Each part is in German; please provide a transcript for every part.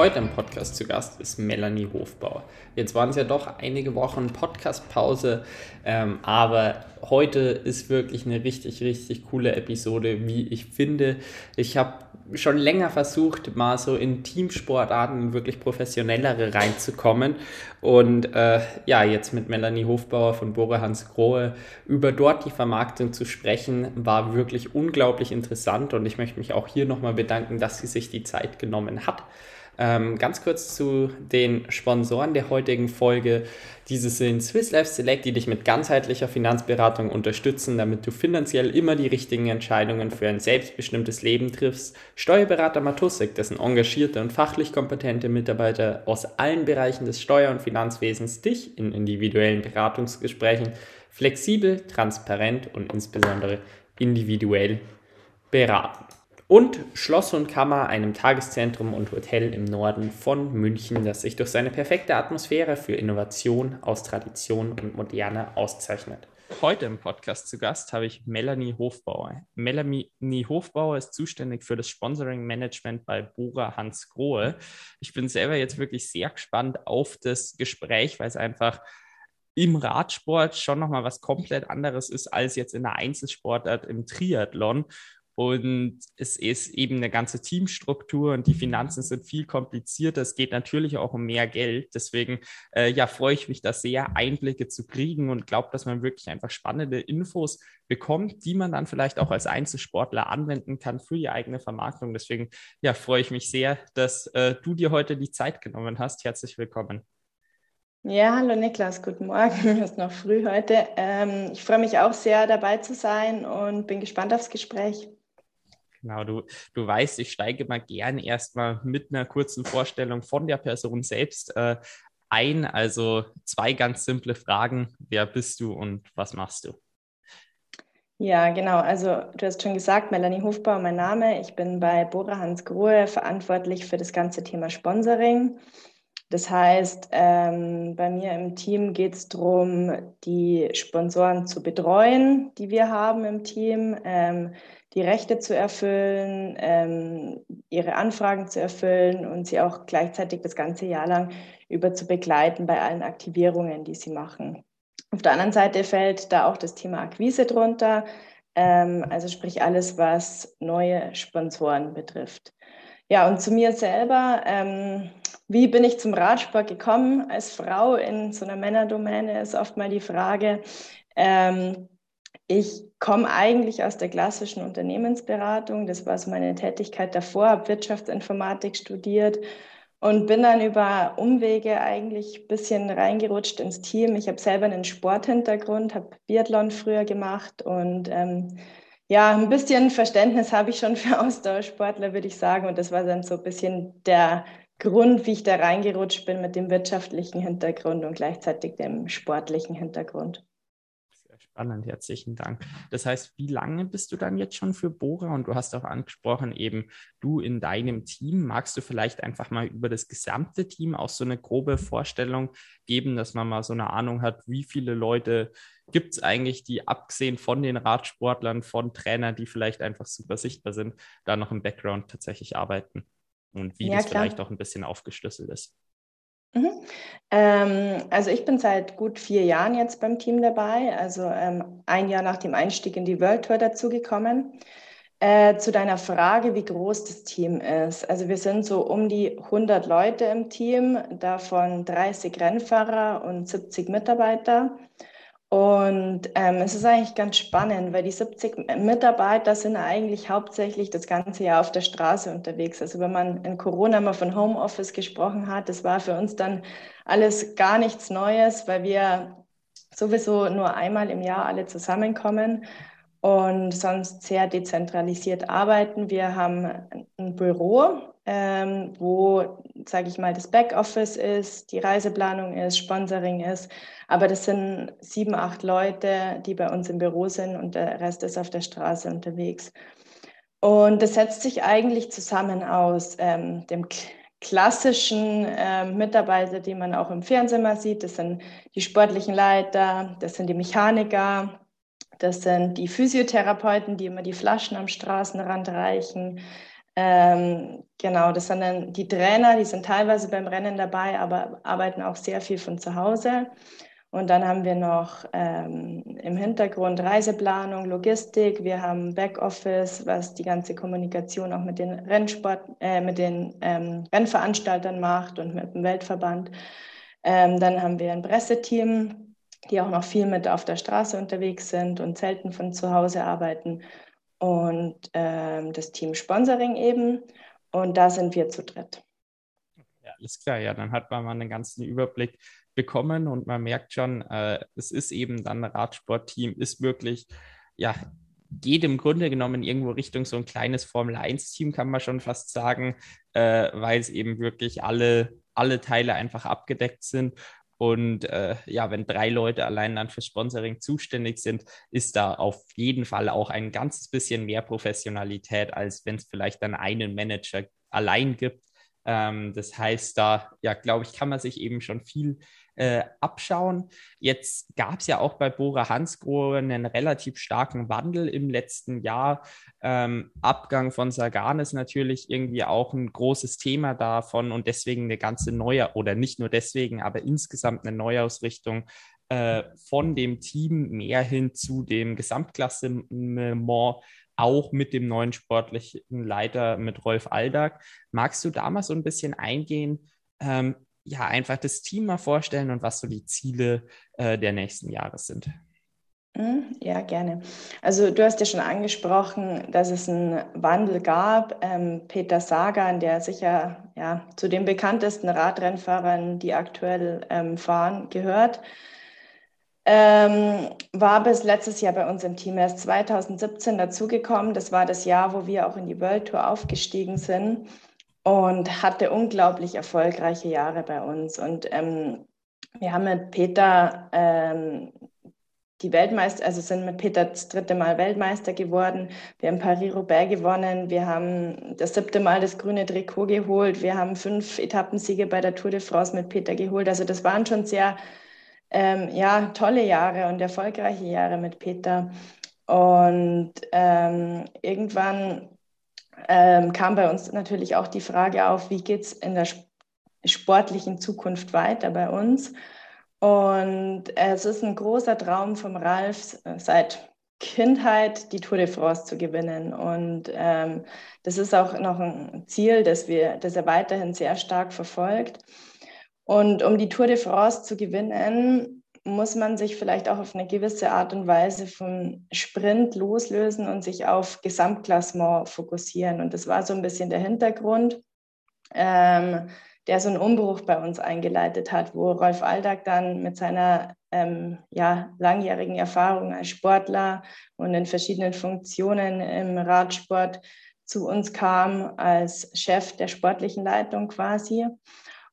Heute im Podcast zu Gast ist Melanie Hofbauer. Jetzt waren es ja doch einige Wochen Podcastpause, ähm, aber heute ist wirklich eine richtig, richtig coole Episode, wie ich finde. Ich habe schon länger versucht, mal so in Teamsportarten wirklich professionellere reinzukommen. Und äh, ja, jetzt mit Melanie Hofbauer von Bore Hans Grohe über dort die Vermarktung zu sprechen, war wirklich unglaublich interessant. Und ich möchte mich auch hier nochmal bedanken, dass sie sich die Zeit genommen hat. Ähm, ganz kurz zu den Sponsoren der heutigen Folge. Diese sind Swiss Life Select, die dich mit ganzheitlicher Finanzberatung unterstützen, damit du finanziell immer die richtigen Entscheidungen für ein selbstbestimmtes Leben triffst. Steuerberater Matusik, dessen engagierte und fachlich kompetente Mitarbeiter aus allen Bereichen des Steuer- und Finanzwesens dich in individuellen Beratungsgesprächen flexibel, transparent und insbesondere individuell beraten. Und Schloss und Kammer, einem Tageszentrum und Hotel im Norden von München, das sich durch seine perfekte Atmosphäre für Innovation aus Tradition und Moderne auszeichnet. Heute im Podcast zu Gast habe ich Melanie Hofbauer. Melanie Hofbauer ist zuständig für das Sponsoring Management bei Bora Hans Grohe. Ich bin selber jetzt wirklich sehr gespannt auf das Gespräch, weil es einfach im Radsport schon nochmal was komplett anderes ist als jetzt in der Einzelsportart im Triathlon. Und es ist eben eine ganze Teamstruktur und die Finanzen sind viel komplizierter. Es geht natürlich auch um mehr Geld. Deswegen äh, ja, freue ich mich da sehr, Einblicke zu kriegen und glaube, dass man wirklich einfach spannende Infos bekommt, die man dann vielleicht auch als Einzelsportler anwenden kann für die eigene Vermarktung. Deswegen ja, freue ich mich sehr, dass äh, du dir heute die Zeit genommen hast. Herzlich willkommen. Ja, hallo Niklas, guten Morgen. Es ist noch früh heute. Ähm, ich freue mich auch sehr, dabei zu sein und bin gespannt aufs Gespräch. Genau, du, du weißt, ich steige mal gern erstmal mit einer kurzen Vorstellung von der Person selbst äh, ein. Also zwei ganz simple Fragen. Wer bist du und was machst du? Ja, genau. Also du hast schon gesagt, Melanie Hofbauer, mein Name. Ich bin bei Bora Hans Grohe verantwortlich für das ganze Thema Sponsoring. Das heißt, ähm, bei mir im Team geht es darum, die Sponsoren zu betreuen, die wir haben im Team. Ähm, die Rechte zu erfüllen, ähm, ihre Anfragen zu erfüllen und sie auch gleichzeitig das ganze Jahr lang über zu begleiten bei allen Aktivierungen, die sie machen. Auf der anderen Seite fällt da auch das Thema Akquise drunter, ähm, also sprich alles, was neue Sponsoren betrifft. Ja, und zu mir selber, ähm, wie bin ich zum Radsport gekommen? Als Frau in so einer Männerdomäne ist oft mal die Frage, ähm, ich komme eigentlich aus der klassischen Unternehmensberatung. Das war so meine Tätigkeit davor, habe Wirtschaftsinformatik studiert und bin dann über Umwege eigentlich ein bisschen reingerutscht ins Team. Ich habe selber einen Sporthintergrund, habe Biathlon früher gemacht und ähm, ja, ein bisschen Verständnis habe ich schon für Ausdauersportler, würde ich sagen. Und das war dann so ein bisschen der Grund, wie ich da reingerutscht bin mit dem wirtschaftlichen Hintergrund und gleichzeitig dem sportlichen Hintergrund. Spannend, herzlichen Dank. Das heißt, wie lange bist du dann jetzt schon für Bora? Und du hast auch angesprochen, eben du in deinem Team. Magst du vielleicht einfach mal über das gesamte Team auch so eine grobe Vorstellung geben, dass man mal so eine Ahnung hat, wie viele Leute gibt es eigentlich, die abgesehen von den Radsportlern, von Trainern, die vielleicht einfach super sichtbar sind, da noch im Background tatsächlich arbeiten? Und wie ja, das klar. vielleicht auch ein bisschen aufgeschlüsselt ist. Mhm. Ähm, also ich bin seit gut vier Jahren jetzt beim Team dabei, also ähm, ein Jahr nach dem Einstieg in die World Tour dazugekommen. Äh, zu deiner Frage, wie groß das Team ist. Also wir sind so um die 100 Leute im Team, davon 30 Rennfahrer und 70 Mitarbeiter. Und ähm, es ist eigentlich ganz spannend, weil die 70 Mitarbeiter sind eigentlich hauptsächlich das ganze Jahr auf der Straße unterwegs. Also wenn man in Corona mal von Homeoffice gesprochen hat, das war für uns dann alles gar nichts Neues, weil wir sowieso nur einmal im Jahr alle zusammenkommen. und sonst sehr dezentralisiert arbeiten. Wir haben ein Büro, ähm, wo, sage ich mal, das Backoffice ist, die Reiseplanung ist, Sponsoring ist. Aber das sind sieben, acht Leute, die bei uns im Büro sind und der Rest ist auf der Straße unterwegs. Und das setzt sich eigentlich zusammen aus ähm, dem klassischen äh, Mitarbeiter, die man auch im Fernsehen mal sieht. Das sind die sportlichen Leiter, das sind die Mechaniker, das sind die Physiotherapeuten, die immer die Flaschen am Straßenrand reichen. Ähm, genau, das sind dann die Trainer, die sind teilweise beim Rennen dabei, aber arbeiten auch sehr viel von zu Hause. Und dann haben wir noch ähm, im Hintergrund Reiseplanung, Logistik. Wir haben Backoffice, was die ganze Kommunikation auch mit den Rennsport, äh, mit den ähm, Rennveranstaltern macht und mit dem Weltverband. Ähm, dann haben wir ein Presseteam, die auch noch viel mit auf der Straße unterwegs sind und selten von zu Hause arbeiten. Und ähm, das Team Sponsoring eben. Und da sind wir zu dritt. Ja, alles klar. Ja, dann hat man mal einen ganzen Überblick bekommen und man merkt schon, äh, es ist eben dann ein Radsportteam, ist wirklich, ja, geht im Grunde genommen irgendwo Richtung so ein kleines Formel-1-Team, kann man schon fast sagen, äh, weil es eben wirklich alle, alle Teile einfach abgedeckt sind. Und äh, ja, wenn drei Leute allein dann für Sponsoring zuständig sind, ist da auf jeden Fall auch ein ganzes bisschen mehr Professionalität, als wenn es vielleicht dann einen Manager allein gibt. Ähm, das heißt, da, ja, glaube ich, kann man sich eben schon viel äh, abschauen. Jetzt gab es ja auch bei Bora Hansgrohe einen relativ starken Wandel im letzten Jahr. Ähm, Abgang von Sagan ist natürlich irgendwie auch ein großes Thema davon und deswegen eine ganze neue, oder nicht nur deswegen, aber insgesamt eine Neuausrichtung äh, von dem Team mehr hin zu dem Gesamtklassement auch mit dem neuen sportlichen Leiter, mit Rolf Aldag. Magst du da mal so ein bisschen eingehen, ähm, ja, einfach das Team mal vorstellen und was so die Ziele äh, der nächsten Jahre sind. Mhm, ja, gerne. Also du hast ja schon angesprochen, dass es einen Wandel gab. Ähm, Peter Sagan, der sicher ja, zu den bekanntesten Radrennfahrern, die aktuell ähm, fahren, gehört, ähm, war bis letztes Jahr bei uns im Team. Er ist 2017 dazugekommen. Das war das Jahr, wo wir auch in die World Tour aufgestiegen sind und hatte unglaublich erfolgreiche Jahre bei uns. Und ähm, wir haben mit Peter ähm, die Weltmeister, also sind mit Peter das dritte Mal Weltmeister geworden. Wir haben Paris-Roubaix gewonnen. Wir haben das siebte Mal das grüne Trikot geholt. Wir haben fünf Etappensiege bei der Tour de France mit Peter geholt. Also das waren schon sehr ähm, ja, tolle Jahre und erfolgreiche Jahre mit Peter. Und ähm, irgendwann ähm, kam bei uns natürlich auch die Frage auf, wie geht es in der sportlichen Zukunft weiter bei uns. Und es ist ein großer Traum vom Ralf seit Kindheit die Tour de France zu gewinnen. Und ähm, das ist auch noch ein Ziel, das, wir, das er weiterhin sehr stark verfolgt. Und um die Tour de France zu gewinnen, muss man sich vielleicht auch auf eine gewisse Art und Weise vom Sprint loslösen und sich auf Gesamtklassement fokussieren. Und das war so ein bisschen der Hintergrund, ähm, der so einen Umbruch bei uns eingeleitet hat, wo Rolf Aldag dann mit seiner ähm, ja, langjährigen Erfahrung als Sportler und in verschiedenen Funktionen im Radsport zu uns kam als Chef der sportlichen Leitung quasi.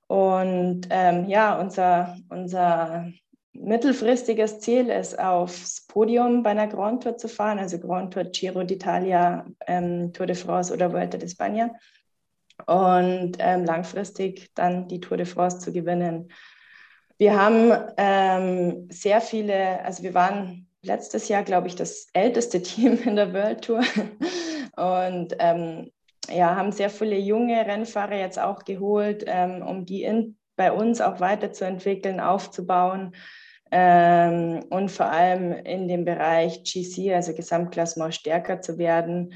Und ähm, ja, unser, unser mittelfristiges Ziel ist, aufs Podium bei einer Grand Tour zu fahren, also Grand Tour, Giro d'Italia, ähm, Tour de France oder Vuelta d'España. Und ähm, langfristig dann die Tour de France zu gewinnen. Wir haben ähm, sehr viele, also wir waren letztes Jahr, glaube ich, das älteste Team in der World Tour und ähm, ja, haben sehr viele junge Rennfahrer jetzt auch geholt, ähm, um die in, bei uns auch weiterzuentwickeln, aufzubauen ähm, und vor allem in dem Bereich GC, also Gesamtklassement, stärker zu werden.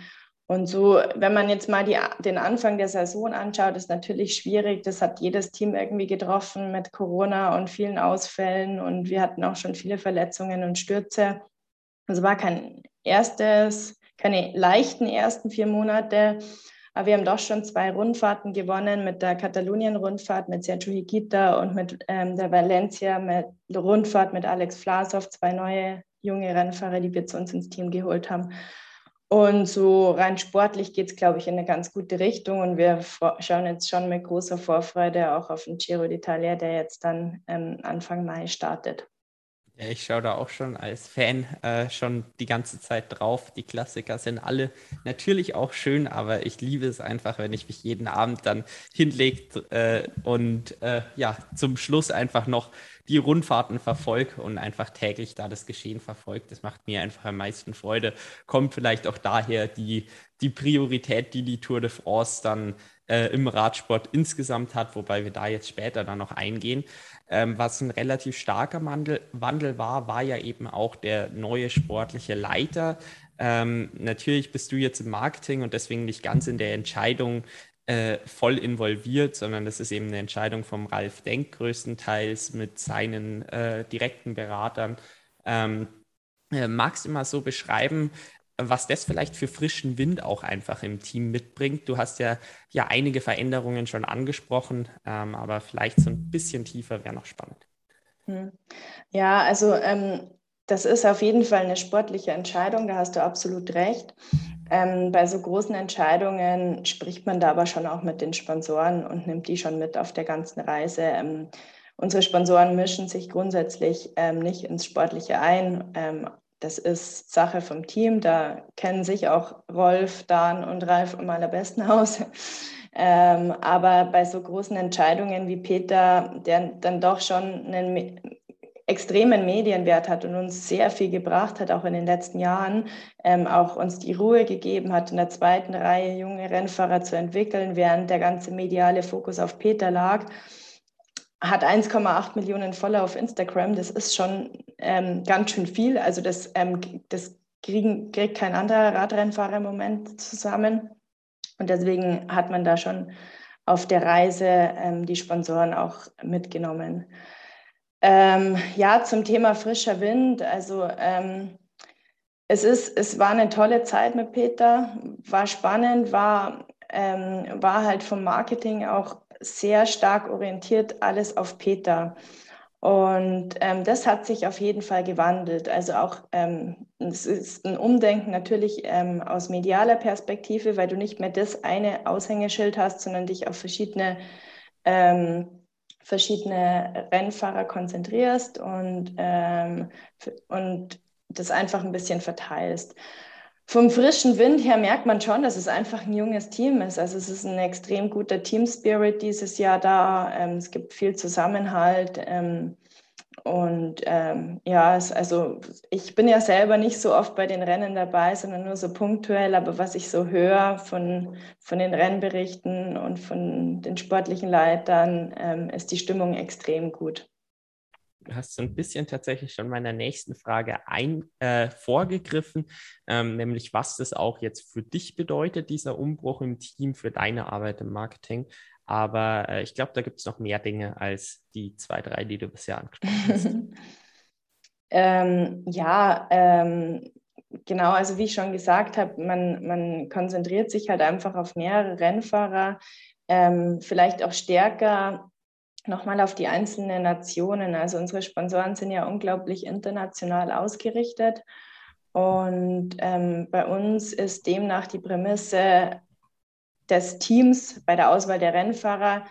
Und so, wenn man jetzt mal die, den Anfang der Saison anschaut, ist natürlich schwierig. Das hat jedes Team irgendwie getroffen mit Corona und vielen Ausfällen. Und wir hatten auch schon viele Verletzungen und Stürze. Also war kein erstes, keine leichten ersten vier Monate. Aber wir haben doch schon zwei Rundfahrten gewonnen mit der Katalonien-Rundfahrt mit Sergio Higuita und mit ähm, der Valencia mit Rundfahrt mit Alex Vlasov, zwei neue junge Rennfahrer, die wir zu uns ins Team geholt haben. Und so rein sportlich geht es, glaube ich, in eine ganz gute Richtung. Und wir schauen jetzt schon mit großer Vorfreude auch auf den Giro d'Italia, der jetzt dann ähm, Anfang Mai startet. Ich schaue da auch schon als Fan äh, schon die ganze Zeit drauf. Die Klassiker sind alle natürlich auch schön, aber ich liebe es einfach, wenn ich mich jeden Abend dann hinlege äh, und äh, ja, zum Schluss einfach noch die Rundfahrten verfolge und einfach täglich da das Geschehen verfolge. Das macht mir einfach am meisten Freude. Kommt vielleicht auch daher die, die Priorität, die die Tour de France dann äh, im Radsport insgesamt hat, wobei wir da jetzt später dann noch eingehen. Ähm, was ein relativ starker Wandel, Wandel war, war ja eben auch der neue sportliche Leiter. Ähm, natürlich bist du jetzt im Marketing und deswegen nicht ganz in der Entscheidung äh, voll involviert, sondern das ist eben eine Entscheidung vom Ralf Denk größtenteils mit seinen äh, direkten Beratern. Ähm, äh, magst du mal so beschreiben, was das vielleicht für frischen Wind auch einfach im Team mitbringt. Du hast ja, ja einige Veränderungen schon angesprochen, ähm, aber vielleicht so ein bisschen tiefer wäre noch spannend. Hm. Ja, also ähm, das ist auf jeden Fall eine sportliche Entscheidung, da hast du absolut recht. Ähm, bei so großen Entscheidungen spricht man da aber schon auch mit den Sponsoren und nimmt die schon mit auf der ganzen Reise. Ähm, unsere Sponsoren mischen sich grundsätzlich ähm, nicht ins Sportliche ein. Das ist Sache vom Team. Da kennen sich auch Rolf, Dan und Ralf am allerbesten aus. Ähm, aber bei so großen Entscheidungen wie Peter, der dann doch schon einen me extremen Medienwert hat und uns sehr viel gebracht hat, auch in den letzten Jahren, ähm, auch uns die Ruhe gegeben hat, in der zweiten Reihe junge Rennfahrer zu entwickeln, während der ganze mediale Fokus auf Peter lag hat 1,8 Millionen Follower auf Instagram. Das ist schon ähm, ganz schön viel. Also das, ähm, das kriegen, kriegt kein anderer Radrennfahrer im Moment zusammen. Und deswegen hat man da schon auf der Reise ähm, die Sponsoren auch mitgenommen. Ähm, ja, zum Thema frischer Wind. Also ähm, es, ist, es war eine tolle Zeit mit Peter, war spannend, war, ähm, war halt vom Marketing auch sehr stark orientiert alles auf Peter. Und ähm, das hat sich auf jeden Fall gewandelt. Also auch ähm, es ist ein Umdenken natürlich ähm, aus medialer Perspektive, weil du nicht mehr das eine Aushängeschild hast, sondern dich auf verschiedene, ähm, verschiedene Rennfahrer konzentrierst und, ähm, und das einfach ein bisschen verteilst vom frischen Wind her merkt man schon, dass es einfach ein junges Team ist. Also es ist ein extrem guter Team Spirit dieses Jahr da. Ähm, es gibt viel Zusammenhalt. Ähm, und ähm, ja, es, also ich bin ja selber nicht so oft bei den Rennen dabei, sondern nur so punktuell. Aber was ich so höre von, von den Rennberichten und von den sportlichen Leitern, ähm, ist die Stimmung extrem gut hast so ein bisschen tatsächlich schon meiner nächsten Frage ein, äh, vorgegriffen, ähm, nämlich was das auch jetzt für dich bedeutet, dieser Umbruch im Team, für deine Arbeit im Marketing. Aber äh, ich glaube, da gibt es noch mehr Dinge als die zwei, drei, die du bisher angesprochen hast. ähm, ja, ähm, genau, also wie ich schon gesagt habe, man, man konzentriert sich halt einfach auf mehrere Rennfahrer, ähm, vielleicht auch stärker nochmal auf die einzelnen Nationen. Also unsere Sponsoren sind ja unglaublich international ausgerichtet. Und ähm, bei uns ist demnach die Prämisse des Teams bei der Auswahl der Rennfahrer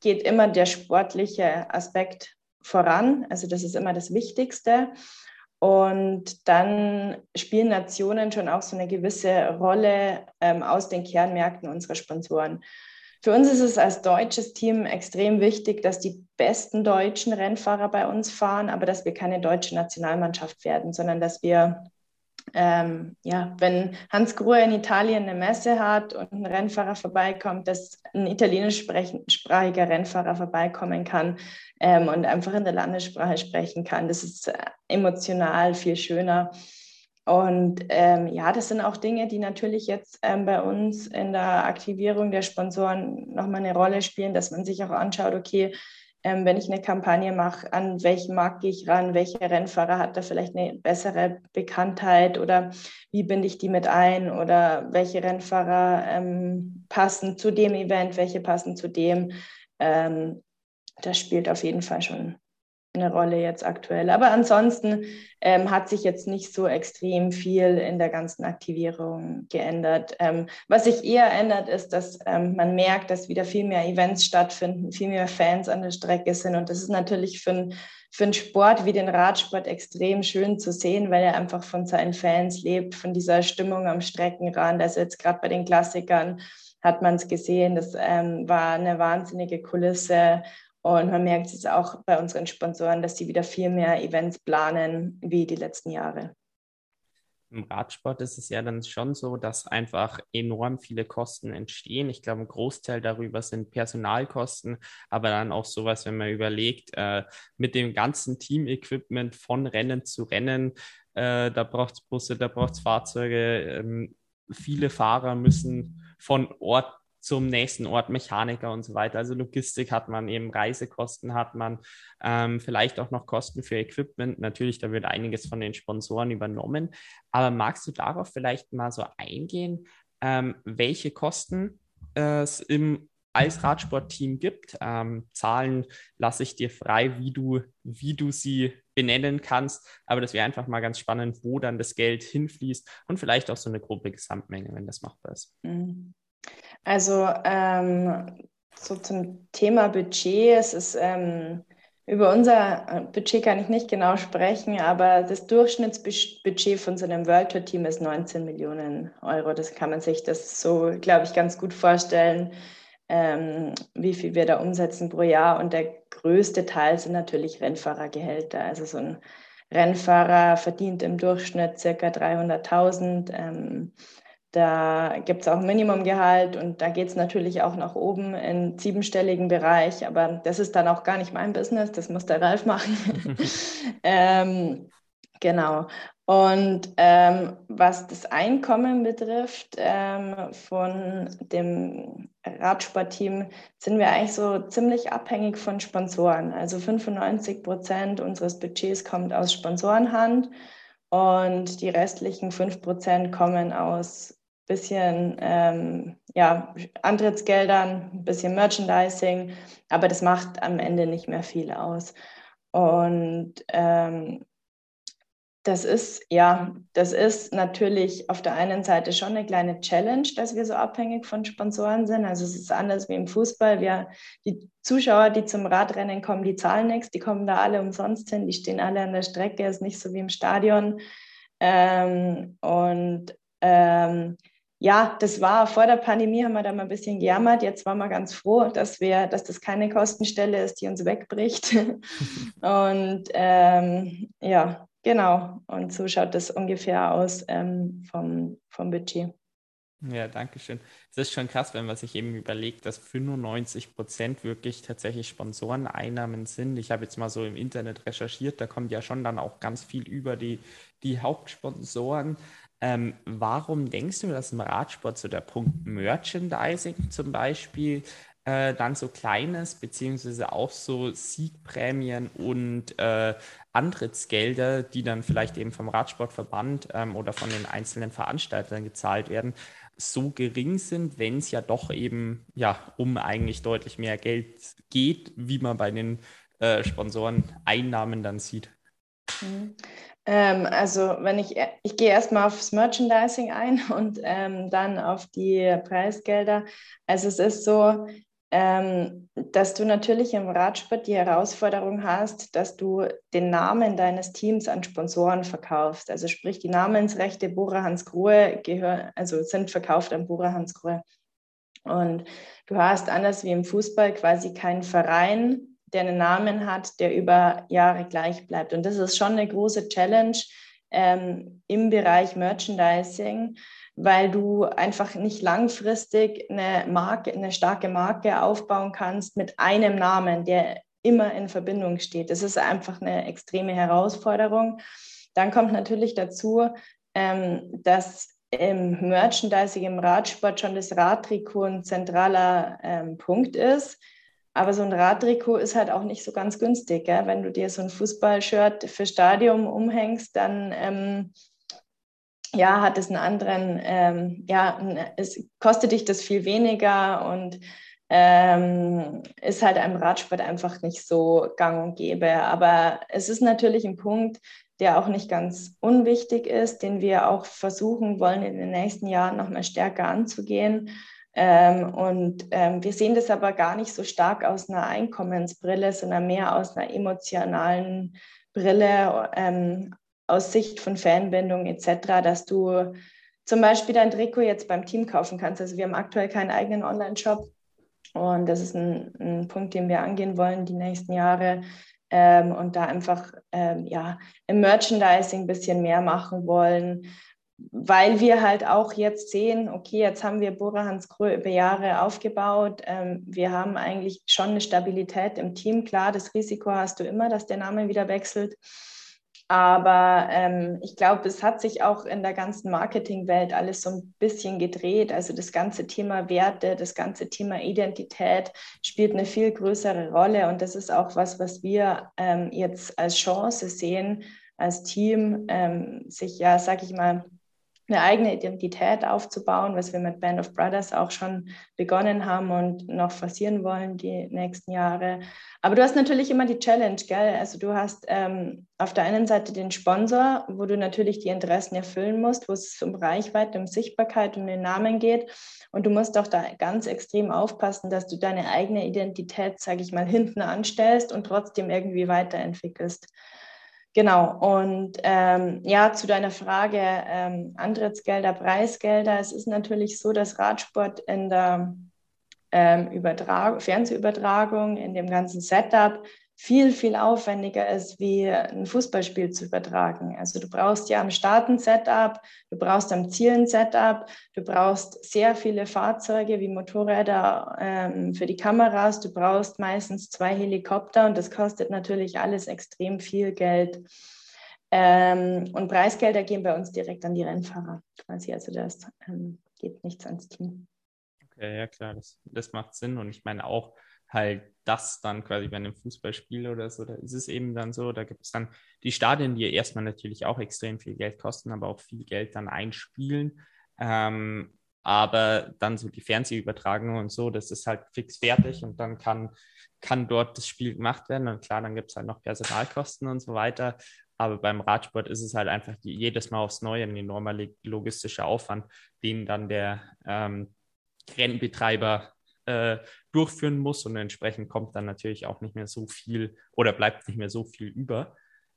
geht immer der sportliche Aspekt voran. Also das ist immer das Wichtigste. Und dann spielen Nationen schon auch so eine gewisse Rolle ähm, aus den Kernmärkten unserer Sponsoren. Für uns ist es als deutsches Team extrem wichtig, dass die besten deutschen Rennfahrer bei uns fahren, aber dass wir keine deutsche Nationalmannschaft werden, sondern dass wir, ähm, ja, wenn Hans Gruhe in Italien eine Messe hat und ein Rennfahrer vorbeikommt, dass ein italienischsprachiger Rennfahrer vorbeikommen kann ähm, und einfach in der Landessprache sprechen kann. Das ist emotional viel schöner. Und ähm, ja, das sind auch Dinge, die natürlich jetzt ähm, bei uns in der Aktivierung der Sponsoren nochmal eine Rolle spielen, dass man sich auch anschaut, okay, ähm, wenn ich eine Kampagne mache, an welchen Markt gehe ich ran, welcher Rennfahrer hat da vielleicht eine bessere Bekanntheit oder wie binde ich die mit ein? Oder welche Rennfahrer ähm, passen zu dem Event, welche passen zu dem. Ähm, das spielt auf jeden Fall schon eine Rolle jetzt aktuell. Aber ansonsten ähm, hat sich jetzt nicht so extrem viel in der ganzen Aktivierung geändert. Ähm, was sich eher ändert, ist, dass ähm, man merkt, dass wieder viel mehr Events stattfinden, viel mehr Fans an der Strecke sind. Und das ist natürlich für, ein, für einen Sport wie den Radsport extrem schön zu sehen, weil er einfach von seinen Fans lebt, von dieser Stimmung am Streckenrand. Also jetzt gerade bei den Klassikern hat man es gesehen, das ähm, war eine wahnsinnige Kulisse und man merkt es auch bei unseren Sponsoren, dass sie wieder viel mehr Events planen wie die letzten Jahre. Im Radsport ist es ja dann schon so, dass einfach enorm viele Kosten entstehen. Ich glaube, ein Großteil darüber sind Personalkosten, aber dann auch sowas, wenn man überlegt, äh, mit dem ganzen Team-Equipment von Rennen zu Rennen, äh, da braucht es Busse, da braucht es Fahrzeuge. Ähm, viele Fahrer müssen von Ort zum nächsten Ort, Mechaniker und so weiter. Also Logistik hat man eben, Reisekosten hat man, ähm, vielleicht auch noch Kosten für Equipment. Natürlich, da wird einiges von den Sponsoren übernommen. Aber magst du darauf vielleicht mal so eingehen, ähm, welche Kosten es im als Radsportteam gibt. Ähm, Zahlen lasse ich dir frei, wie du, wie du sie benennen kannst. Aber das wäre einfach mal ganz spannend, wo dann das Geld hinfließt und vielleicht auch so eine grobe Gesamtmenge, wenn das machbar ist. Mhm. Also ähm, so zum Thema Budget. Es ist ähm, über unser äh, Budget kann ich nicht genau sprechen, aber das Durchschnittsbudget von so einem World Tour Team ist 19 Millionen Euro. Das kann man sich das so, glaube ich, ganz gut vorstellen, ähm, wie viel wir da umsetzen pro Jahr. Und der größte Teil sind natürlich Rennfahrergehälter. Also so ein Rennfahrer verdient im Durchschnitt circa 300.000. Ähm, da gibt es auch ein Minimumgehalt und da geht es natürlich auch nach oben in siebenstelligen Bereich, aber das ist dann auch gar nicht mein Business, das muss der Ralf machen. ähm, genau. Und ähm, was das Einkommen betrifft ähm, von dem Radsportteam, sind wir eigentlich so ziemlich abhängig von Sponsoren. Also 95 Prozent unseres Budgets kommt aus Sponsorenhand und die restlichen 5 Prozent kommen aus bisschen ähm, ja, Antrittsgeldern, ein bisschen Merchandising, aber das macht am Ende nicht mehr viel aus. Und ähm, das ist, ja, das ist natürlich auf der einen Seite schon eine kleine Challenge, dass wir so abhängig von Sponsoren sind. Also es ist anders wie im Fußball. Wir, die Zuschauer, die zum Radrennen kommen, die zahlen nichts, die kommen da alle umsonst hin, die stehen alle an der Strecke, ist nicht so wie im Stadion. Ähm, und ähm, ja, das war vor der Pandemie, haben wir da mal ein bisschen gejammert. Jetzt waren wir ganz froh, dass wir, dass das keine Kostenstelle ist, die uns wegbricht. und ähm, ja, genau. Und so schaut das ungefähr aus ähm, vom, vom Budget. Ja, danke schön. Es ist schon krass, wenn man sich eben überlegt, dass 95 Prozent wirklich tatsächlich Sponsoreneinnahmen sind. Ich habe jetzt mal so im Internet recherchiert, da kommt ja schon dann auch ganz viel über die, die Hauptsponsoren. Ähm, warum denkst du, dass im Radsport so der Punkt Merchandising zum Beispiel äh, dann so klein ist, beziehungsweise auch so Siegprämien und äh, Antrittsgelder, die dann vielleicht eben vom Radsportverband ähm, oder von den einzelnen Veranstaltern gezahlt werden, so gering sind, wenn es ja doch eben ja um eigentlich deutlich mehr Geld geht, wie man bei den äh, Sponsoreneinnahmen dann sieht. Ähm, also wenn ich, ich gehe erstmal aufs Merchandising ein und ähm, dann auf die Preisgelder. Also es ist so, ähm, dass du natürlich im Radsport die Herausforderung hast, dass du den Namen deines Teams an Sponsoren verkaufst. Also sprich, die Namensrechte Bora Hans Grohe gehören, also sind verkauft an Bora Hans Grohe. Und du hast anders wie im Fußball quasi keinen Verein, der einen Namen hat, der über Jahre gleich bleibt. Und das ist schon eine große Challenge ähm, im Bereich Merchandising, weil du einfach nicht langfristig eine Marke, eine starke Marke aufbauen kannst mit einem Namen, der immer in Verbindung steht. Das ist einfach eine extreme Herausforderung. Dann kommt natürlich dazu, ähm, dass im Merchandising, im Radsport schon das Radtrikot ein zentraler ähm, Punkt ist. Aber so ein Radtrikot ist halt auch nicht so ganz günstig. Gell? Wenn du dir so ein Fußballshirt für Stadium umhängst, dann ähm, ja, hat es einen anderen, ähm, ja, es kostet dich das viel weniger und ähm, ist halt einem Radsport einfach nicht so gang und gäbe. Aber es ist natürlich ein Punkt, der auch nicht ganz unwichtig ist, den wir auch versuchen wollen, in den nächsten Jahren nochmal stärker anzugehen. Ähm, und ähm, wir sehen das aber gar nicht so stark aus einer Einkommensbrille, sondern mehr aus einer emotionalen Brille, ähm, aus Sicht von Fanbindung etc., dass du zum Beispiel dein Trikot jetzt beim Team kaufen kannst. Also wir haben aktuell keinen eigenen Online-Shop und das ist ein, ein, Punkt, den wir angehen wollen die nächsten Jahre, ähm, und da einfach ähm, ja, im Merchandising ein bisschen mehr machen wollen, weil wir halt auch jetzt sehen, okay, jetzt haben wir Bora Hans Krö über Jahre aufgebaut. Ähm, wir haben eigentlich schon eine Stabilität im Team. Klar, das Risiko hast du immer, dass der Name wieder wechselt. Aber ähm, ich glaube, es hat sich auch in der ganzen Marketingwelt alles so ein bisschen gedreht. Also das ganze Thema Werte, das ganze Thema Identität spielt eine viel größere Rolle. Und das ist auch was, was wir ähm, jetzt als Chance sehen, als Team, ähm, sich ja, sag ich mal, eine eigene Identität aufzubauen, was wir mit Band of Brothers auch schon begonnen haben und noch forcieren wollen die nächsten Jahre. Aber du hast natürlich immer die Challenge, gell? Also du hast ähm, auf der einen Seite den Sponsor, wo du natürlich die Interessen erfüllen musst, wo es um Reichweite, um Sichtbarkeit, um den Namen geht. Und du musst auch da ganz extrem aufpassen, dass du deine eigene Identität, sage ich mal, hinten anstellst und trotzdem irgendwie weiterentwickelst. Genau, und ähm, ja, zu deiner Frage, ähm, Antrittsgelder, Preisgelder. Es ist natürlich so, dass Radsport in der ähm, Übertrag Fernsehübertragung, in dem ganzen Setup viel, viel aufwendiger ist, wie ein Fußballspiel zu übertragen. Also du brauchst ja am Start ein Setup, du brauchst am Ziel ein Setup, du brauchst sehr viele Fahrzeuge wie Motorräder ähm, für die Kameras, du brauchst meistens zwei Helikopter und das kostet natürlich alles extrem viel Geld. Ähm, und Preisgelder gehen bei uns direkt an die Rennfahrer quasi. Also das ähm, geht nichts ans Team. Okay, ja klar, das, das macht Sinn. Und ich meine auch, halt das dann quasi bei einem Fußballspiel oder so, da ist es eben dann so, da gibt es dann die Stadien, die erstmal natürlich auch extrem viel Geld kosten, aber auch viel Geld dann einspielen. Ähm, aber dann so die Fernsehübertragung und so, das ist halt fix fertig und dann kann, kann dort das Spiel gemacht werden. Und klar, dann gibt es halt noch Personalkosten und so weiter. Aber beim Radsport ist es halt einfach jedes Mal aufs Neue ein enormer logistischer Aufwand, den dann der ähm, Rennbetreiber äh, durchführen muss und entsprechend kommt dann natürlich auch nicht mehr so viel oder bleibt nicht mehr so viel über.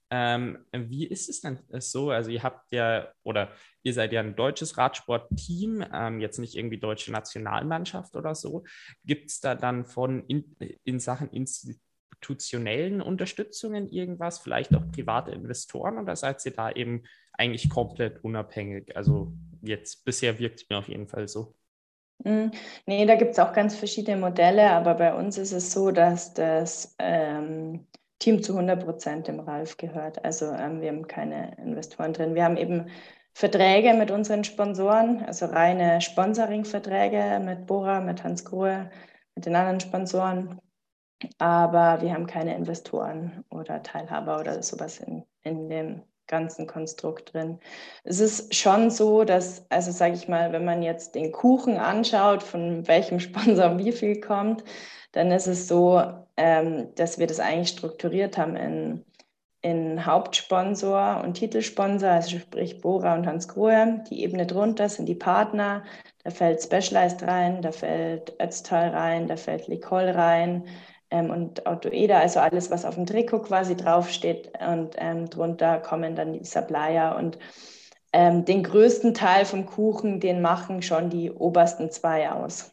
Ähm, wie ist es denn so? Also ihr habt ja oder ihr seid ja ein deutsches Radsportteam, ähm, jetzt nicht irgendwie deutsche Nationalmannschaft oder so. Gibt es da dann von in, in Sachen institutionellen Unterstützungen irgendwas, vielleicht auch private Investoren oder seid ihr da eben eigentlich komplett unabhängig? Also jetzt bisher wirkt es mir auf jeden Fall so. Hm, nee, da gibt es auch ganz verschiedene Modelle, aber bei uns ist es so, dass das ähm, Team zu 100 Prozent dem Ralf gehört. Also ähm, wir haben keine Investoren drin. Wir haben eben Verträge mit unseren Sponsoren, also reine Sponsoring-Verträge mit Bora, mit Hans Grohe, mit den anderen Sponsoren. Aber wir haben keine Investoren oder Teilhaber oder sowas in, in dem ganzen Konstrukt drin. Es ist schon so, dass, also sage ich mal, wenn man jetzt den Kuchen anschaut, von welchem Sponsor wie viel kommt, dann ist es so, ähm, dass wir das eigentlich strukturiert haben in, in Hauptsponsor und Titelsponsor, also sprich Bora und Hans Grohe. Die Ebene drunter sind die Partner. Da fällt Specialized rein, da fällt Ötztal rein, da fällt Licol rein ähm, und Autoeda, also alles, was auf dem Trikot quasi draufsteht. Und ähm, drunter kommen dann die Supplier und ähm, den größten Teil vom Kuchen, den machen schon die obersten zwei aus.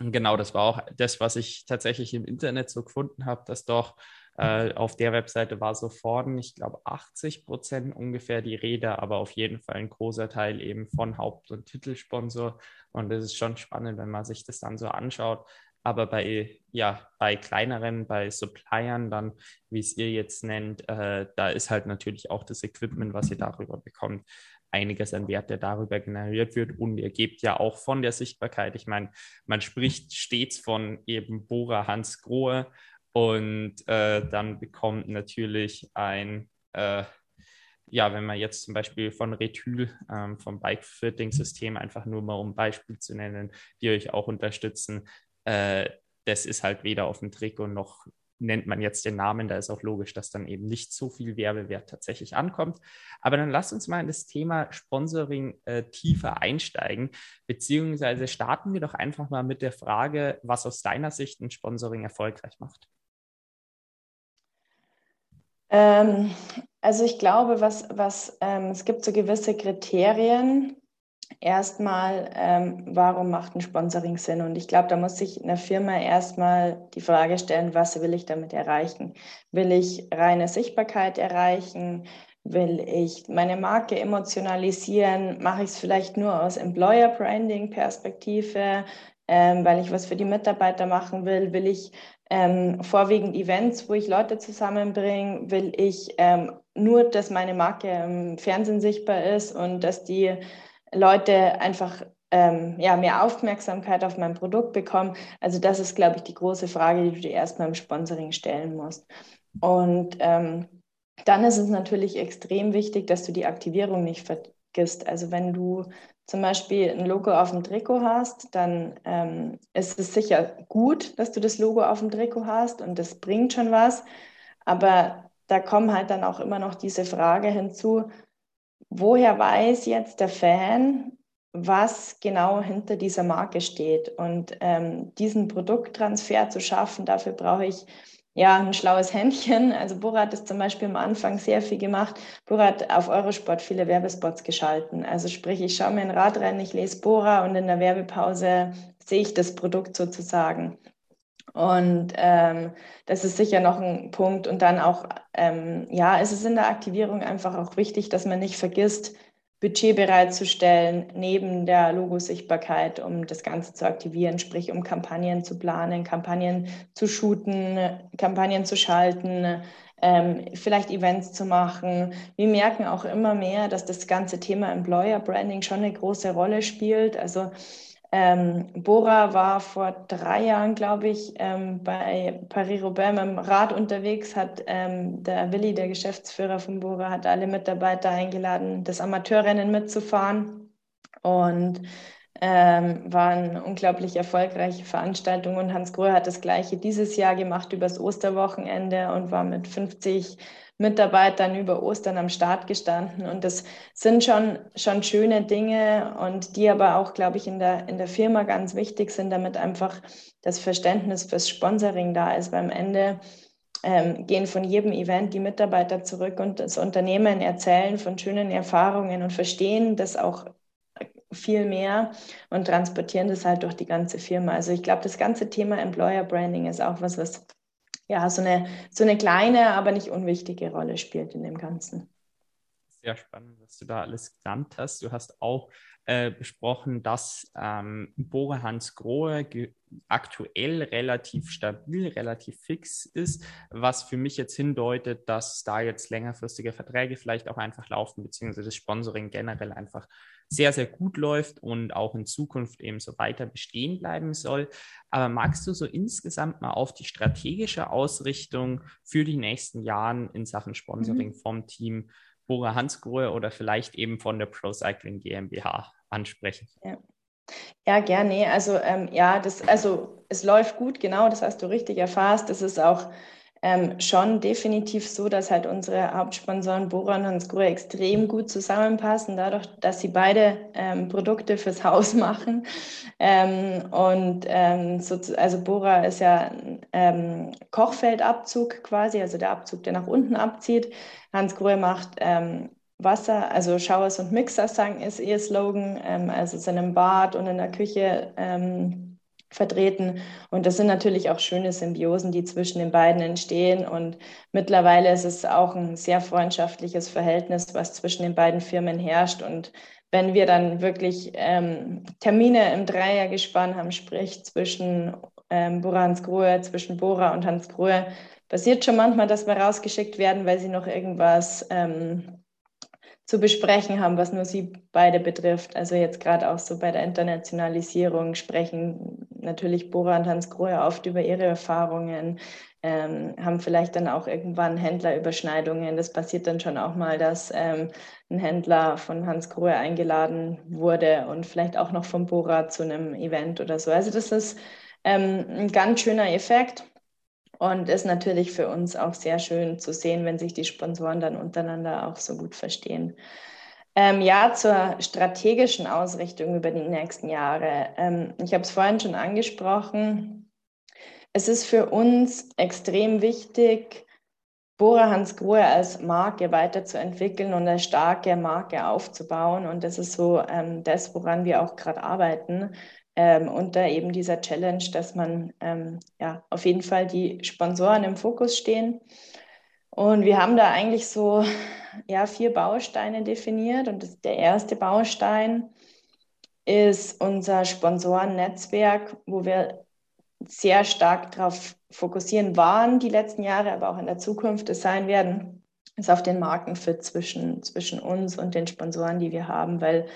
Genau, das war auch das, was ich tatsächlich im Internet so gefunden habe, dass doch äh, auf der Webseite war so vorn, ich glaube, 80 Prozent ungefähr die Rede, aber auf jeden Fall ein großer Teil eben von Haupt- und Titelsponsor. Und das ist schon spannend, wenn man sich das dann so anschaut, aber bei, ja, bei kleineren, bei Suppliern dann, wie es ihr jetzt nennt, äh, da ist halt natürlich auch das Equipment, was ihr darüber bekommt, einiges an Wert, der darüber generiert wird. Und ihr gebt ja auch von der Sichtbarkeit. Ich meine, man spricht stets von eben Bora Hans Grohe und äh, dann bekommt natürlich ein äh, ja, wenn man jetzt zum Beispiel von Retül, ähm, vom Bike-Fitting-System, einfach nur mal um Beispiel zu nennen, die euch auch unterstützen, äh, das ist halt weder auf dem Trikot noch nennt man jetzt den Namen, da ist auch logisch, dass dann eben nicht so viel Werbewert tatsächlich ankommt. Aber dann lass uns mal in das Thema Sponsoring äh, tiefer einsteigen, beziehungsweise starten wir doch einfach mal mit der Frage, was aus deiner Sicht ein Sponsoring erfolgreich macht. Ähm, also ich glaube, was, was ähm, es gibt so gewisse Kriterien, erstmal, ähm, warum macht ein Sponsoring Sinn? Und ich glaube, da muss sich eine Firma erstmal die Frage stellen, was will ich damit erreichen? Will ich reine Sichtbarkeit erreichen? Will ich meine Marke emotionalisieren? Mache ich es vielleicht nur aus Employer Branding Perspektive, ähm, weil ich was für die Mitarbeiter machen will? Will ich ähm, vorwiegend Events, wo ich Leute zusammenbringe? Will ich ähm, nur, dass meine Marke im Fernsehen sichtbar ist und dass die Leute einfach ähm, ja, mehr Aufmerksamkeit auf mein Produkt bekommen. Also das ist, glaube ich, die große Frage, die du dir erstmal im Sponsoring stellen musst. Und ähm, dann ist es natürlich extrem wichtig, dass du die Aktivierung nicht vergisst. Also wenn du zum Beispiel ein Logo auf dem Trikot hast, dann ähm, ist es sicher gut, dass du das Logo auf dem Trikot hast und das bringt schon was. Aber da kommen halt dann auch immer noch diese Frage hinzu, woher weiß jetzt der Fan, was genau hinter dieser Marke steht? Und ähm, diesen Produkttransfer zu schaffen, dafür brauche ich ja, ein schlaues Händchen. Also Bora hat das zum Beispiel am Anfang sehr viel gemacht. Bora hat auf Eurosport viele Werbespots geschalten. Also sprich, ich schaue mir ein Radrennen, ich lese Bora und in der Werbepause sehe ich das Produkt sozusagen. Und ähm, das ist sicher noch ein Punkt. Und dann auch, ähm, ja, es ist in der Aktivierung einfach auch wichtig, dass man nicht vergisst, Budget bereitzustellen neben der Logosichtbarkeit, um das Ganze zu aktivieren, sprich um Kampagnen zu planen, Kampagnen zu shooten, Kampagnen zu schalten, ähm, vielleicht Events zu machen. Wir merken auch immer mehr, dass das ganze Thema Employer Branding schon eine große Rolle spielt. Also ähm, Bora war vor drei Jahren, glaube ich, ähm, bei Paris-Roubaix mit dem Rad unterwegs, hat ähm, der Willi, der Geschäftsführer von Bora, hat alle Mitarbeiter eingeladen, das Amateurrennen mitzufahren. Und ähm, war eine unglaublich erfolgreiche Veranstaltung. Und Hans Grohe hat das gleiche dieses Jahr gemacht übers Osterwochenende und war mit 50 Mitarbeitern über Ostern am Start gestanden. Und das sind schon, schon schöne Dinge und die aber auch, glaube ich, in der, in der Firma ganz wichtig sind, damit einfach das Verständnis fürs Sponsoring da ist. Beim Ende ähm, gehen von jedem Event die Mitarbeiter zurück und das Unternehmen erzählen von schönen Erfahrungen und verstehen das auch viel mehr und transportieren das halt durch die ganze Firma. Also ich glaube, das ganze Thema Employer Branding ist auch was, was ja, so eine, so eine kleine, aber nicht unwichtige Rolle spielt in dem Ganzen. Sehr spannend, was du da alles genannt hast. Du hast auch äh, besprochen, dass ähm, Bore Hans Grohe aktuell relativ stabil, relativ fix ist, was für mich jetzt hindeutet, dass da jetzt längerfristige Verträge vielleicht auch einfach laufen, beziehungsweise das Sponsoring generell einfach sehr, sehr gut läuft und auch in Zukunft eben so weiter bestehen bleiben soll. Aber magst du so insgesamt mal auf die strategische Ausrichtung für die nächsten Jahren in Sachen Sponsoring mhm. vom Team Bora Hansgrohe oder vielleicht eben von der Pro Cycling GmbH ansprechen? Ja. Ja, gerne. Also ähm, ja, das, also es läuft gut, genau, das hast du richtig erfasst. Es ist auch ähm, schon definitiv so, dass halt unsere Hauptsponsoren Bora und Hansgrohe extrem gut zusammenpassen, dadurch, dass sie beide ähm, Produkte fürs Haus machen. Ähm, und ähm, so, also Bora ist ja ähm, Kochfeldabzug quasi, also der Abzug, der nach unten abzieht. Hansgrohe macht ähm, Wasser, also Showers und Mixer sagen ist ihr Slogan, ähm, also sind im Bad und in der Küche vertreten. Und das sind natürlich auch schöne Symbiosen, die zwischen den beiden entstehen. Und mittlerweile ist es auch ein sehr freundschaftliches Verhältnis, was zwischen den beiden Firmen herrscht. Und wenn wir dann wirklich ähm, Termine im Dreiergespann haben, sprich zwischen ähm, Bora Hans Grohe, zwischen Bora und Hans Grohe, passiert schon manchmal, dass wir rausgeschickt werden, weil sie noch irgendwas ähm, zu besprechen haben, was nur sie beide betrifft. Also jetzt gerade auch so bei der Internationalisierung sprechen natürlich Bora und Hans Grohe oft über ihre Erfahrungen, ähm, haben vielleicht dann auch irgendwann Händlerüberschneidungen. Das passiert dann schon auch mal, dass ähm, ein Händler von Hans Grohe eingeladen wurde und vielleicht auch noch von Bora zu einem Event oder so. Also das ist ähm, ein ganz schöner Effekt. Und ist natürlich für uns auch sehr schön zu sehen, wenn sich die Sponsoren dann untereinander auch so gut verstehen. Ähm, ja, zur strategischen Ausrichtung über die nächsten Jahre. Ähm, ich habe es vorhin schon angesprochen. Es ist für uns extrem wichtig, Bora Hans Grohe als Marke weiterzuentwickeln und eine starke Marke aufzubauen. Und das ist so ähm, das, woran wir auch gerade arbeiten ähm, unter eben dieser Challenge, dass man ähm, ja auf jeden Fall die Sponsoren im Fokus stehen. Und wir haben da eigentlich so ja, vier Bausteine definiert. Und das, der erste Baustein ist unser Sponsorennetzwerk, wo wir sehr stark darauf fokussieren waren die letzten Jahre, aber auch in der Zukunft es sein werden, ist auf den Markenfit zwischen, zwischen uns und den Sponsoren, die wir haben, weil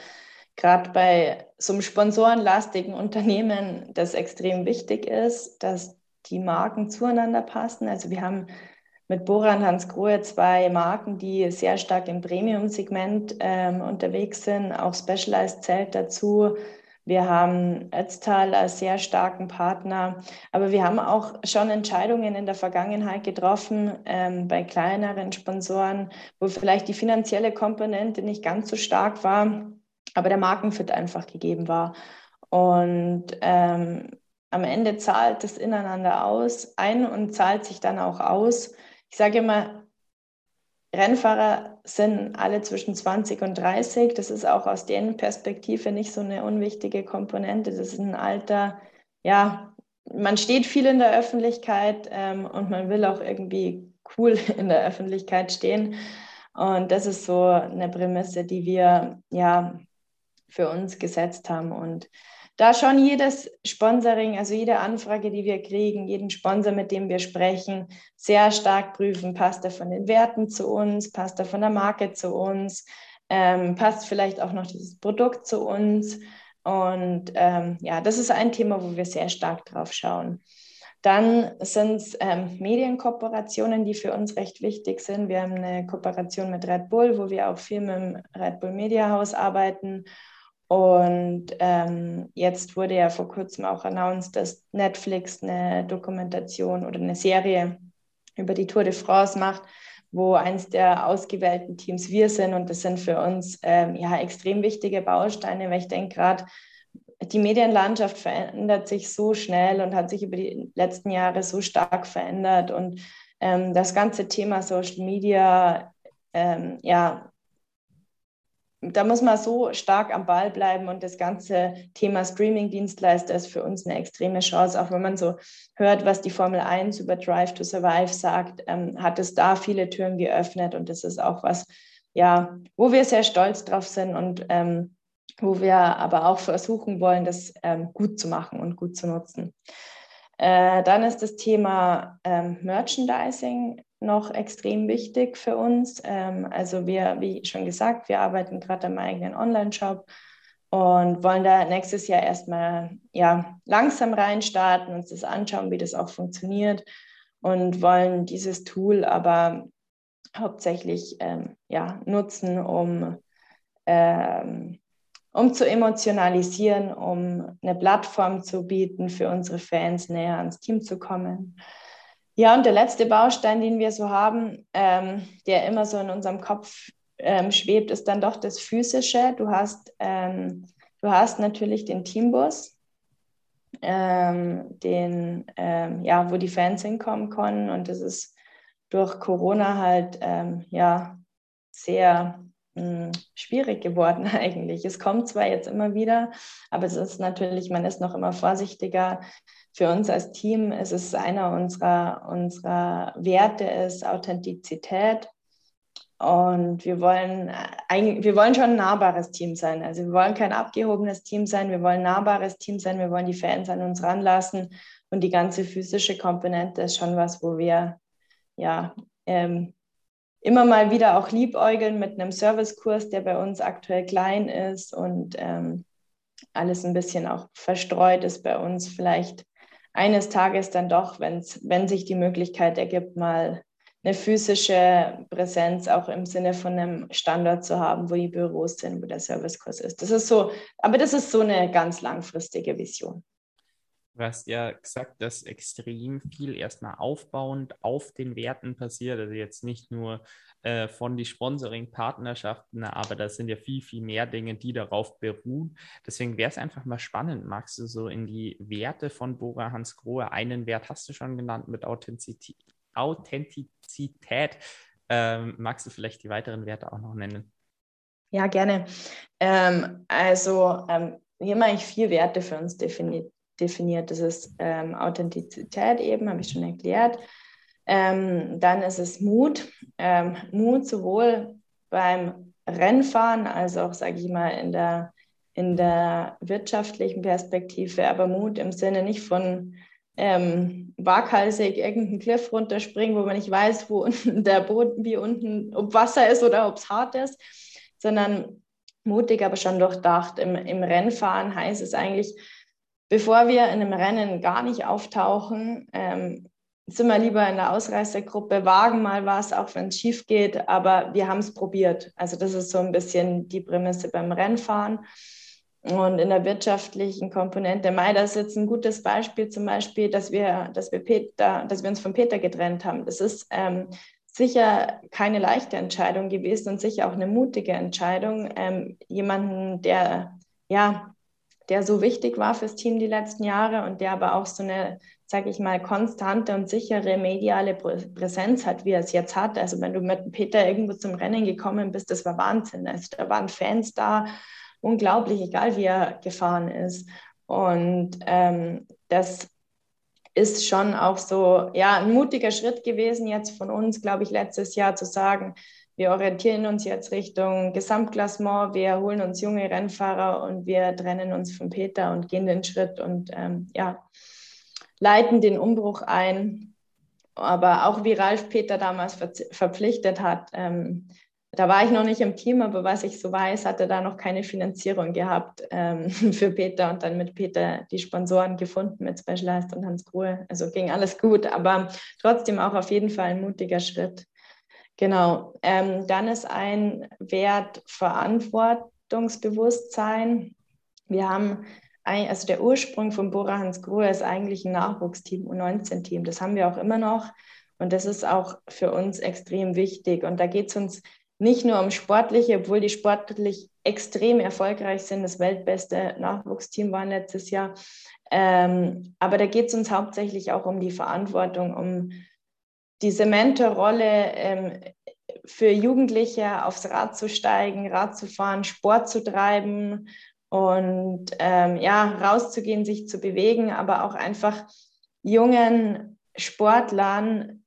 gerade bei so einem sponsorenlastigen Unternehmen das extrem wichtig ist, dass die Marken zueinander passen. Also wir haben mit Boran Hans Grohe zwei Marken, die sehr stark im Premium-Segment ähm, unterwegs sind. Auch Specialized zählt dazu. Wir haben Ötztal als sehr starken Partner, aber wir haben auch schon Entscheidungen in der Vergangenheit getroffen ähm, bei kleineren Sponsoren, wo vielleicht die finanzielle Komponente nicht ganz so stark war, aber der Markenfit einfach gegeben war. Und ähm, am Ende zahlt das ineinander aus, ein und zahlt sich dann auch aus. Ich sage immer, Rennfahrer sind alle zwischen 20 und 30. Das ist auch aus deren Perspektive nicht so eine unwichtige Komponente. Das ist ein Alter, ja, man steht viel in der Öffentlichkeit ähm, und man will auch irgendwie cool in der Öffentlichkeit stehen. Und das ist so eine Prämisse, die wir ja für uns gesetzt haben. Und da schon jedes Sponsoring, also jede Anfrage, die wir kriegen, jeden Sponsor, mit dem wir sprechen, sehr stark prüfen, passt er von den Werten zu uns, passt er von der Marke zu uns, ähm, passt vielleicht auch noch dieses Produkt zu uns. Und ähm, ja, das ist ein Thema, wo wir sehr stark drauf schauen. Dann sind es ähm, Medienkooperationen, die für uns recht wichtig sind. Wir haben eine Kooperation mit Red Bull, wo wir auch viel mit dem Red Bull Media House arbeiten und ähm, jetzt wurde ja vor kurzem auch announced, dass Netflix eine Dokumentation oder eine Serie über die Tour de France macht, wo eins der ausgewählten Teams wir sind. Und das sind für uns ähm, ja extrem wichtige Bausteine, weil ich denke gerade, die Medienlandschaft verändert sich so schnell und hat sich über die letzten Jahre so stark verändert. Und ähm, das ganze Thema Social Media ähm, ja, da muss man so stark am Ball bleiben und das ganze Thema Streaming-Dienstleister ist für uns eine extreme Chance. Auch wenn man so hört, was die Formel 1 über Drive to Survive sagt, ähm, hat es da viele Türen geöffnet und das ist auch was, ja, wo wir sehr stolz drauf sind und ähm, wo wir aber auch versuchen wollen, das ähm, gut zu machen und gut zu nutzen. Äh, dann ist das Thema ähm, Merchandising noch extrem wichtig für uns. Ähm, also wir, wie schon gesagt, wir arbeiten gerade am eigenen Online-Shop und wollen da nächstes Jahr erstmal ja, langsam reinstarten, uns das anschauen, wie das auch funktioniert und wollen dieses Tool aber hauptsächlich ähm, ja, nutzen, um, ähm, um zu emotionalisieren, um eine Plattform zu bieten, für unsere Fans näher ans Team zu kommen. Ja, und der letzte Baustein, den wir so haben, ähm, der immer so in unserem Kopf ähm, schwebt, ist dann doch das Physische. Du hast, ähm, du hast natürlich den Teambus, ähm, den, ähm, ja, wo die Fans hinkommen können. Und das ist durch Corona halt ähm, ja, sehr mh, hm, schwierig geworden eigentlich. Es kommt zwar jetzt immer wieder, aber es ist natürlich, man ist noch immer vorsichtiger für uns als Team ist es einer unserer, unserer Werte ist Authentizität. Und wir wollen, wir wollen schon ein nahbares Team sein. Also wir wollen kein abgehobenes Team sein, wir wollen ein nahbares Team sein, wir wollen die Fans an uns ranlassen. Und die ganze physische Komponente ist schon was, wo wir ja ähm, immer mal wieder auch liebäugeln mit einem Servicekurs, der bei uns aktuell klein ist und ähm, alles ein bisschen auch verstreut ist bei uns. Vielleicht eines Tages dann doch, wenn's, wenn sich die Möglichkeit ergibt, mal eine physische Präsenz auch im Sinne von einem Standort zu haben, wo die Büros sind, wo der Servicekurs ist. Das ist so, aber das ist so eine ganz langfristige Vision. Du hast ja gesagt, dass extrem viel erstmal aufbauend auf den Werten passiert. Also jetzt nicht nur äh, von die Sponsoring-Partnerschaften, aber da sind ja viel, viel mehr Dinge, die darauf beruhen. Deswegen wäre es einfach mal spannend, magst du so in die Werte von Bora Hans Grohe, einen Wert hast du schon genannt mit Authentizität. Authentizität. Ähm, magst du vielleicht die weiteren Werte auch noch nennen? Ja, gerne. Ähm, also ähm, wir haben eigentlich vier Werte für uns definiert definiert. Das ist ähm, Authentizität eben, habe ich schon erklärt. Ähm, dann ist es Mut. Ähm, Mut sowohl beim Rennfahren als auch, sage ich mal, in der, in der wirtschaftlichen Perspektive, aber Mut im Sinne nicht von ähm, waghalsig irgendeinen Cliff runterspringen, wo man nicht weiß, wo unten der Boden, wie unten, ob Wasser ist oder ob es hart ist, sondern mutig, aber schon durchdacht. Im, Im Rennfahren heißt es eigentlich, bevor wir in einem Rennen gar nicht auftauchen, ähm, sind wir lieber in der Ausreißergruppe, wagen mal was, auch wenn es schief geht, aber wir haben es probiert. Also das ist so ein bisschen die Prämisse beim Rennfahren. Und in der wirtschaftlichen Komponente, Mai, das ist jetzt ein gutes Beispiel zum Beispiel, dass wir, dass wir Peter, dass wir uns von Peter getrennt haben. Das ist ähm, sicher keine leichte Entscheidung gewesen und sicher auch eine mutige Entscheidung, ähm, jemanden, der ja der so wichtig war fürs Team die letzten Jahre und der aber auch so eine, sage ich mal, konstante und sichere mediale Präsenz hat, wie er es jetzt hat. Also wenn du mit Peter irgendwo zum Rennen gekommen bist, das war Wahnsinn. Also da waren Fans da, unglaublich, egal wie er gefahren ist. Und ähm, das ist schon auch so, ja, ein mutiger Schritt gewesen jetzt von uns, glaube ich, letztes Jahr zu sagen, wir orientieren uns jetzt Richtung Gesamtklassement, wir holen uns junge Rennfahrer und wir trennen uns von Peter und gehen den Schritt und ähm, ja, leiten den Umbruch ein. Aber auch wie Ralf Peter damals ver verpflichtet hat, ähm, da war ich noch nicht im Team, aber was ich so weiß, hatte da noch keine Finanzierung gehabt ähm, für Peter und dann mit Peter die Sponsoren gefunden mit Specialized und Hans Grohe. Also ging alles gut, aber trotzdem auch auf jeden Fall ein mutiger Schritt. Genau. Ähm, dann ist ein Wert Verantwortungsbewusstsein. Wir haben, ein, also der Ursprung von Bora Hans Grohe ist eigentlich ein Nachwuchsteam, U19-Team. Das haben wir auch immer noch. Und das ist auch für uns extrem wichtig. Und da geht es uns nicht nur um Sportliche, obwohl die sportlich extrem erfolgreich sind. Das weltbeste Nachwuchsteam war letztes Jahr. Ähm, aber da geht es uns hauptsächlich auch um die Verantwortung, um diese Mentorrolle ähm, für Jugendliche aufs Rad zu steigen, Rad zu fahren, Sport zu treiben und ähm, ja, rauszugehen, sich zu bewegen, aber auch einfach jungen Sportlern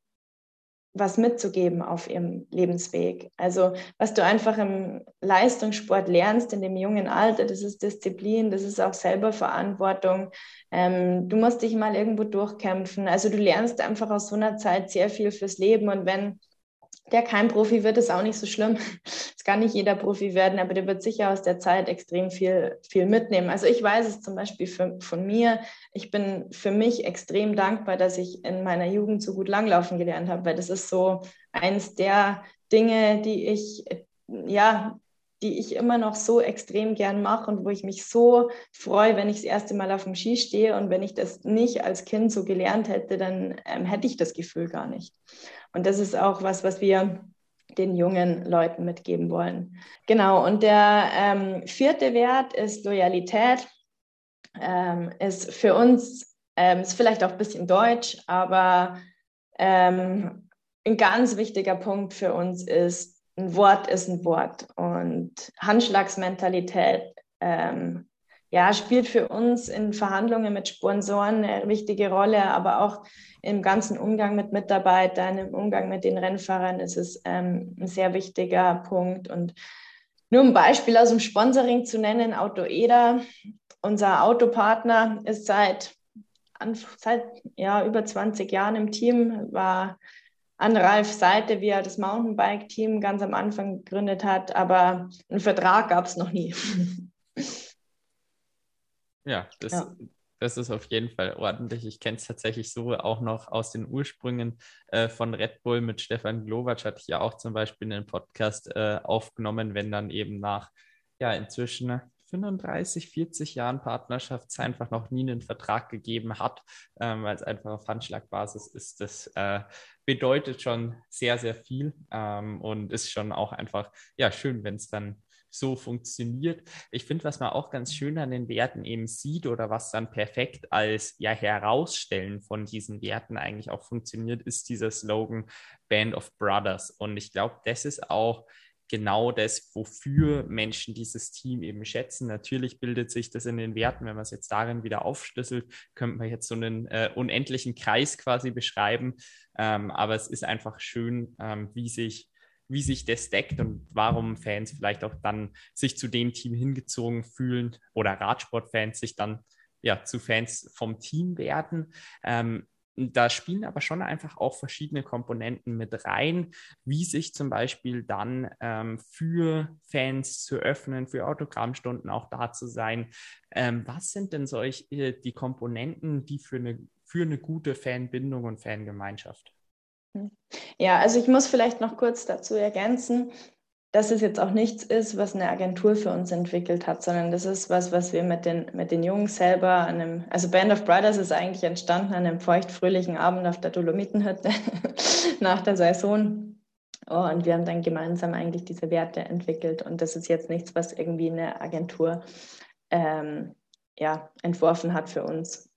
was mitzugeben auf ihrem Lebensweg. Also was du einfach im Leistungssport lernst in dem jungen Alter, das ist Disziplin, das ist auch selber Verantwortung. Ähm, du musst dich mal irgendwo durchkämpfen. Also du lernst einfach aus so einer Zeit sehr viel fürs Leben. Und wenn der kein Profi wird, ist auch nicht so schlimm. Es kann nicht jeder Profi werden, aber der wird sicher aus der Zeit extrem viel, viel mitnehmen. Also ich weiß es zum Beispiel für, von mir. Ich bin für mich extrem dankbar, dass ich in meiner Jugend so gut langlaufen gelernt habe, weil das ist so eins der Dinge, die ich, ja, die ich immer noch so extrem gern mache und wo ich mich so freue, wenn ich das erste Mal auf dem Ski stehe. Und wenn ich das nicht als Kind so gelernt hätte, dann ähm, hätte ich das Gefühl gar nicht. Und das ist auch was, was wir den jungen Leuten mitgeben wollen. Genau, und der ähm, vierte Wert ist Loyalität. Ähm, ist für uns, ähm, ist vielleicht auch ein bisschen deutsch, aber ähm, ein ganz wichtiger Punkt für uns ist, ein Wort ist ein Wort und Handschlagsmentalität ähm, ja, spielt für uns in Verhandlungen mit Sponsoren eine wichtige Rolle, aber auch im ganzen Umgang mit Mitarbeitern, im Umgang mit den Rennfahrern ist es ähm, ein sehr wichtiger Punkt. Und nur ein Beispiel aus dem Sponsoring zu nennen, Auto Eder, unser Autopartner, ist seit, seit ja, über 20 Jahren im Team, war an Ralfs Seite, wie er das Mountainbike-Team ganz am Anfang gegründet hat, aber einen Vertrag gab es noch nie. Ja, das, ja. das ist auf jeden Fall ordentlich. Ich kenne es tatsächlich so auch noch aus den Ursprüngen äh, von Red Bull mit Stefan Glowacz, hatte ich ja auch zum Beispiel einen Podcast äh, aufgenommen, wenn dann eben nach, ja, inzwischen 35, 40 Jahren Partnerschaft es einfach noch nie einen Vertrag gegeben hat, ähm, weil es einfach auf Handschlagbasis ist. Das äh, bedeutet schon sehr, sehr viel ähm, und ist schon auch einfach ja schön, wenn es dann so funktioniert. Ich finde, was man auch ganz schön an den Werten eben sieht oder was dann perfekt als ja Herausstellen von diesen Werten eigentlich auch funktioniert, ist dieser Slogan Band of Brothers. Und ich glaube, das ist auch genau das, wofür Menschen dieses Team eben schätzen. Natürlich bildet sich das in den Werten, wenn man es jetzt darin wieder aufschlüsselt, könnte man jetzt so einen äh, unendlichen Kreis quasi beschreiben. Ähm, aber es ist einfach schön, ähm, wie sich wie sich das deckt und warum Fans vielleicht auch dann sich zu dem Team hingezogen fühlen oder Radsportfans sich dann ja zu Fans vom Team werden. Ähm, da spielen aber schon einfach auch verschiedene Komponenten mit rein, wie sich zum Beispiel dann ähm, für Fans zu öffnen, für Autogrammstunden auch da zu sein. Ähm, was sind denn solche äh, die Komponenten, die für eine, für eine gute Fanbindung und Fangemeinschaft ja, also ich muss vielleicht noch kurz dazu ergänzen, dass es jetzt auch nichts ist, was eine Agentur für uns entwickelt hat, sondern das ist was, was wir mit den, mit den Jungs selber an einem, also Band of Brothers ist eigentlich entstanden an einem feuchtfröhlichen Abend auf der Dolomitenhütte nach der Saison. Und wir haben dann gemeinsam eigentlich diese Werte entwickelt. Und das ist jetzt nichts, was irgendwie eine Agentur ähm, ja, entworfen hat für uns.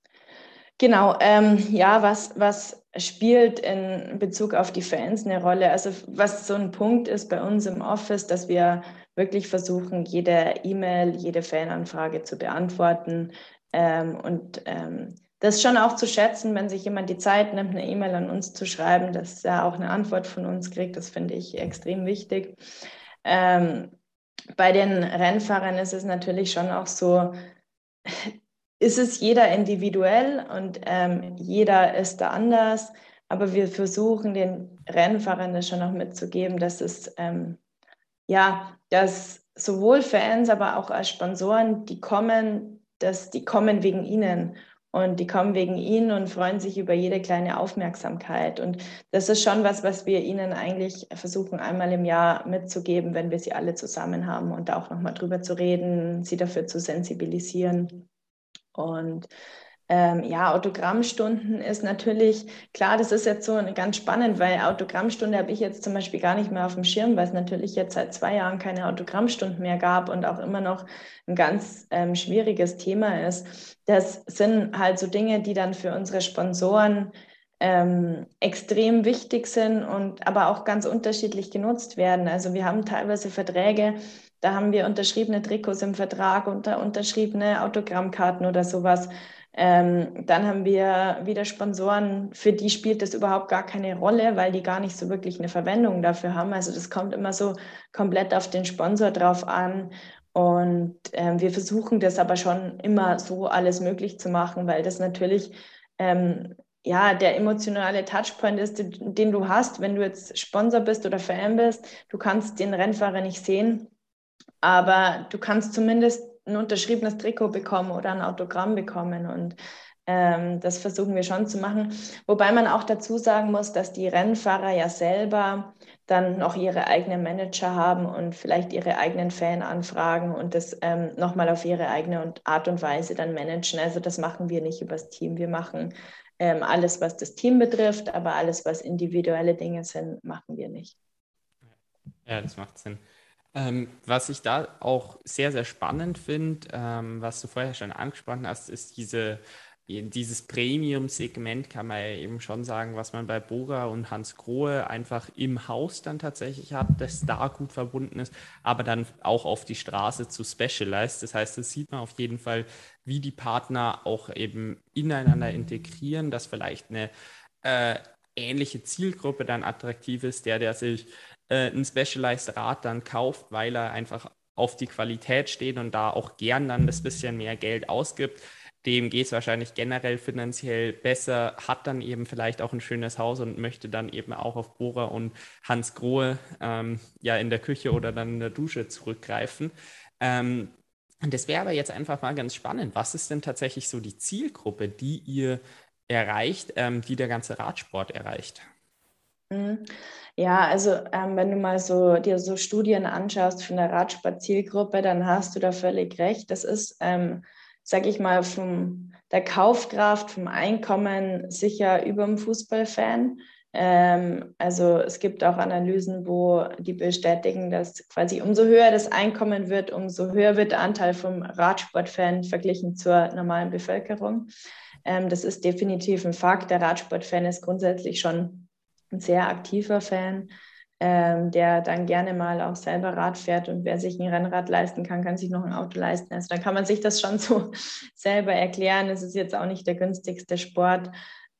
Genau, ähm, ja, was, was spielt in Bezug auf die Fans eine Rolle? Also was so ein Punkt ist bei uns im Office, dass wir wirklich versuchen, jede E-Mail, jede Fananfrage zu beantworten ähm, und ähm, das schon auch zu schätzen, wenn sich jemand die Zeit nimmt, eine E-Mail an uns zu schreiben, dass er auch eine Antwort von uns kriegt. Das finde ich extrem wichtig. Ähm, bei den Rennfahrern ist es natürlich schon auch so, ist es jeder individuell und ähm, jeder ist da anders. Aber wir versuchen den Rennfahrern das schon noch mitzugeben, dass es ähm, ja, dass sowohl Fans, aber auch als Sponsoren, die kommen, dass die kommen wegen ihnen und die kommen wegen ihnen und freuen sich über jede kleine Aufmerksamkeit. Und das ist schon was, was wir ihnen eigentlich versuchen, einmal im Jahr mitzugeben, wenn wir sie alle zusammen haben und da auch nochmal drüber zu reden, sie dafür zu sensibilisieren. Und ähm, ja, Autogrammstunden ist natürlich, klar, das ist jetzt so ganz spannend, weil Autogrammstunde habe ich jetzt zum Beispiel gar nicht mehr auf dem Schirm, weil es natürlich jetzt seit zwei Jahren keine Autogrammstunden mehr gab und auch immer noch ein ganz ähm, schwieriges Thema ist. Das sind halt so Dinge, die dann für unsere Sponsoren ähm, extrem wichtig sind und aber auch ganz unterschiedlich genutzt werden. Also wir haben teilweise Verträge, da haben wir unterschriebene Trikots im Vertrag und unterschriebene Autogrammkarten oder sowas. Ähm, dann haben wir wieder Sponsoren, für die spielt das überhaupt gar keine Rolle, weil die gar nicht so wirklich eine Verwendung dafür haben. Also das kommt immer so komplett auf den Sponsor drauf an. Und ähm, wir versuchen das aber schon immer so alles möglich zu machen, weil das natürlich ähm, ja, der emotionale Touchpoint ist, den du hast, wenn du jetzt Sponsor bist oder Fan bist. Du kannst den Rennfahrer nicht sehen, aber du kannst zumindest ein unterschriebenes Trikot bekommen oder ein Autogramm bekommen. Und ähm, das versuchen wir schon zu machen. Wobei man auch dazu sagen muss, dass die Rennfahrer ja selber dann noch ihre eigenen Manager haben und vielleicht ihre eigenen Fananfragen und das ähm, nochmal auf ihre eigene Art und Weise dann managen. Also das machen wir nicht übers Team. Wir machen ähm, alles, was das Team betrifft, aber alles, was individuelle Dinge sind, machen wir nicht. Ja, das macht Sinn. Ähm, was ich da auch sehr, sehr spannend finde, ähm, was du vorher schon angesprochen hast, ist diese, dieses Premium-Segment, kann man ja eben schon sagen, was man bei Boga und Hans Grohe einfach im Haus dann tatsächlich hat, das da gut verbunden ist, aber dann auch auf die Straße zu Specialized. Das heißt, das sieht man auf jeden Fall, wie die Partner auch eben ineinander integrieren, dass vielleicht eine äh, ähnliche Zielgruppe dann attraktiv ist, der, der sich äh, ein Specialized Rad dann kauft, weil er einfach auf die Qualität steht und da auch gern dann das bisschen mehr Geld ausgibt. Dem geht es wahrscheinlich generell finanziell besser, hat dann eben vielleicht auch ein schönes Haus und möchte dann eben auch auf Bohrer und Hans Grohe ähm, ja in der Küche oder dann in der Dusche zurückgreifen. Ähm, und das wäre aber jetzt einfach mal ganz spannend. Was ist denn tatsächlich so die Zielgruppe, die ihr erreicht, ähm, die der ganze Radsport erreicht? Mhm. Ja, also ähm, wenn du mal so dir so Studien anschaust von der Radspaziergruppe, dann hast du da völlig recht. Das ist, ähm, sag ich mal, von der Kaufkraft, vom Einkommen sicher über dem Fußballfan. Ähm, also es gibt auch Analysen, wo die bestätigen, dass quasi umso höher das Einkommen wird, umso höher wird der Anteil vom Radsportfan verglichen zur normalen Bevölkerung. Ähm, das ist definitiv ein Fakt. Der Radsportfan ist grundsätzlich schon ein sehr aktiver Fan, ähm, der dann gerne mal auch selber Rad fährt. Und wer sich ein Rennrad leisten kann, kann sich noch ein Auto leisten. Also dann kann man sich das schon so selber erklären. Es ist jetzt auch nicht der günstigste Sport.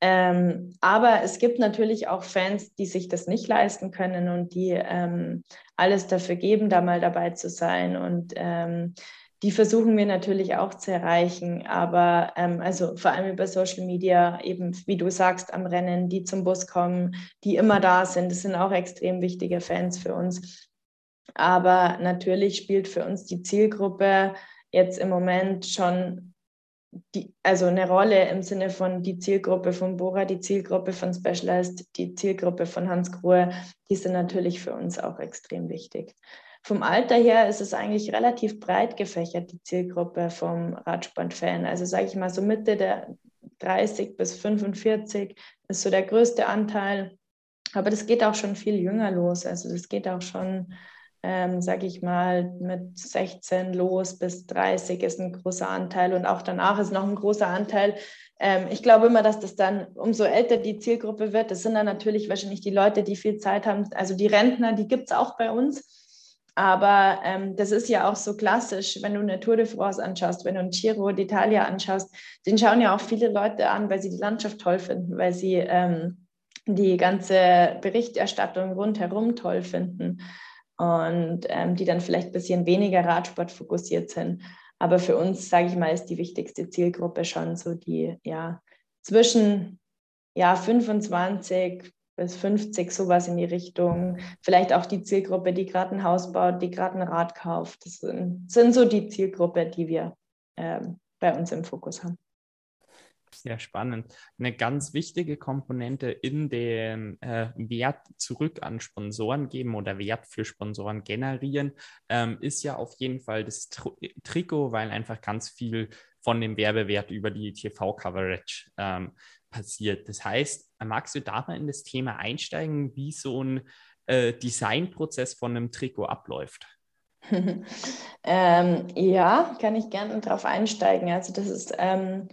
Ähm, aber es gibt natürlich auch Fans, die sich das nicht leisten können und die ähm, alles dafür geben, da mal dabei zu sein. Und ähm, die versuchen wir natürlich auch zu erreichen, aber ähm, also vor allem über Social Media, eben wie du sagst, am Rennen, die zum Bus kommen, die immer da sind, das sind auch extrem wichtige Fans für uns. Aber natürlich spielt für uns die Zielgruppe jetzt im Moment schon die, also eine Rolle im Sinne von die Zielgruppe von Bora, die Zielgruppe von Specialized, die Zielgruppe von Hans Grohe, die sind natürlich für uns auch extrem wichtig. Vom Alter her ist es eigentlich relativ breit gefächert, die Zielgruppe vom Radsportfan. Also sage ich mal so Mitte der 30 bis 45 ist so der größte Anteil. Aber das geht auch schon viel jünger los. Also das geht auch schon, ähm, sage ich mal, mit 16 los bis 30 ist ein großer Anteil und auch danach ist noch ein großer Anteil. Ähm, ich glaube immer, dass das dann, umso älter die Zielgruppe wird, das sind dann natürlich wahrscheinlich die Leute, die viel Zeit haben. Also die Rentner, die gibt es auch bei uns. Aber ähm, das ist ja auch so klassisch, wenn du eine Tour de France anschaust, wenn du ein Giro d'Italia anschaust, den schauen ja auch viele Leute an, weil sie die Landschaft toll finden, weil sie ähm, die ganze Berichterstattung rundherum toll finden und ähm, die dann vielleicht ein bisschen weniger Radsport fokussiert sind. Aber für uns, sage ich mal, ist die wichtigste Zielgruppe schon so die, ja, zwischen ja, 25 bis 50, sowas in die Richtung. Vielleicht auch die Zielgruppe, die gerade ein Haus baut, die gerade ein Rad kauft. Das sind, sind, so die Zielgruppe, die wir äh, bei uns im Fokus haben. Sehr spannend. Eine ganz wichtige Komponente in dem äh, Wert zurück an Sponsoren geben oder Wert für Sponsoren generieren, ähm, ist ja auf jeden Fall das Tr Trikot, weil einfach ganz viel von dem Werbewert über die TV-Coverage ähm, passiert. Das heißt, magst du da mal in das Thema einsteigen, wie so ein äh, Designprozess von einem Trikot abläuft? ähm, ja, kann ich gerne darauf einsteigen. Also das ist ähm,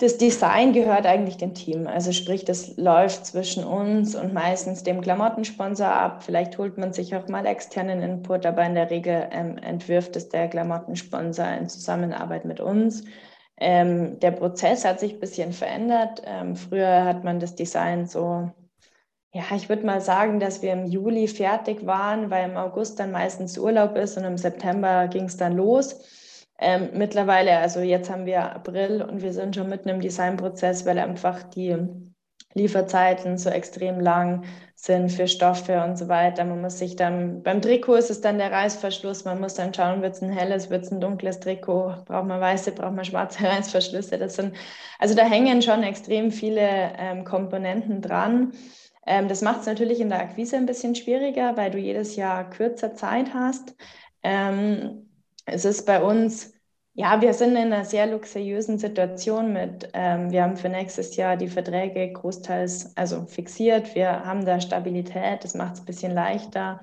das Design gehört eigentlich dem Team. Also sprich, das läuft zwischen uns und meistens dem Klamottensponsor ab. Vielleicht holt man sich auch mal externen Input, aber in der Regel ähm, entwirft es der Klamottensponsor in Zusammenarbeit mit uns. Ähm, der Prozess hat sich ein bisschen verändert. Ähm, früher hat man das Design so, ja, ich würde mal sagen, dass wir im Juli fertig waren, weil im August dann meistens Urlaub ist und im September ging es dann los. Ähm, mittlerweile, also jetzt haben wir April und wir sind schon mitten im Designprozess, weil einfach die Lieferzeiten so extrem lang sind für Stoffe und so weiter. Man muss sich dann, beim Trikot ist es dann der Reißverschluss, man muss dann schauen, wird es ein helles, wird es ein dunkles Trikot, braucht man weiße, braucht man schwarze Reißverschlüsse. Das sind, also da hängen schon extrem viele ähm, Komponenten dran. Ähm, das macht es natürlich in der Akquise ein bisschen schwieriger, weil du jedes Jahr kürzer Zeit hast. Ähm, es ist bei uns ja, wir sind in einer sehr luxuriösen Situation mit, ähm, wir haben für nächstes Jahr die Verträge großteils also fixiert. Wir haben da Stabilität, das macht es ein bisschen leichter.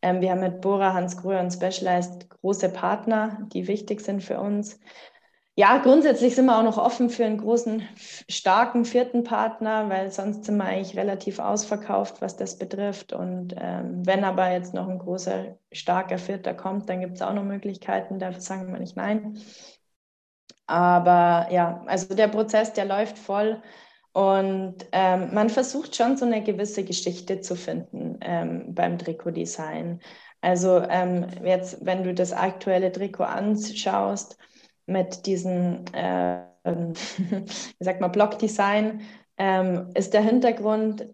Ähm, wir haben mit Bora, Hans Gröhr und Specialized große Partner, die wichtig sind für uns ja, grundsätzlich sind wir auch noch offen für einen großen, starken vierten Partner, weil sonst sind wir eigentlich relativ ausverkauft, was das betrifft. Und ähm, wenn aber jetzt noch ein großer, starker Vierter kommt, dann gibt es auch noch Möglichkeiten, da sagen wir nicht nein. Aber ja, also der Prozess, der läuft voll. Und ähm, man versucht schon so eine gewisse Geschichte zu finden ähm, beim Trikotdesign. Also ähm, jetzt, wenn du das aktuelle Trikot anschaust, mit diesem, äh, wie sagt man, Blockdesign, ähm, ist der Hintergrund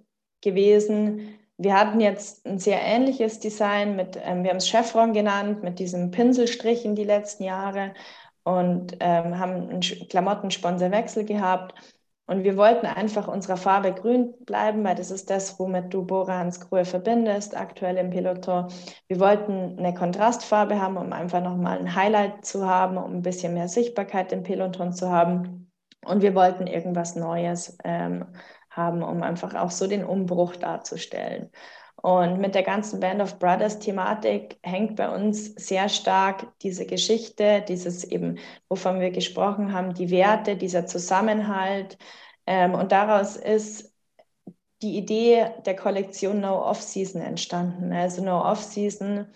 gewesen, wir hatten jetzt ein sehr ähnliches Design mit, ähm, wir haben es Chevron genannt, mit diesem Pinselstrichen die letzten Jahre und ähm, haben einen Klamottensponsorwechsel gehabt. Und wir wollten einfach unserer Farbe grün bleiben, weil das ist das, womit du Bora Hansgrohe verbindest, aktuell im Peloton. Wir wollten eine Kontrastfarbe haben, um einfach nochmal ein Highlight zu haben, um ein bisschen mehr Sichtbarkeit im Peloton zu haben. Und wir wollten irgendwas Neues ähm, haben, um einfach auch so den Umbruch darzustellen. Und mit der ganzen Band of Brothers Thematik hängt bei uns sehr stark diese Geschichte, dieses eben, wovon wir gesprochen haben, die Werte, dieser Zusammenhalt. Ähm, und daraus ist die Idee der Kollektion No Off-Season entstanden. Also No Off-Season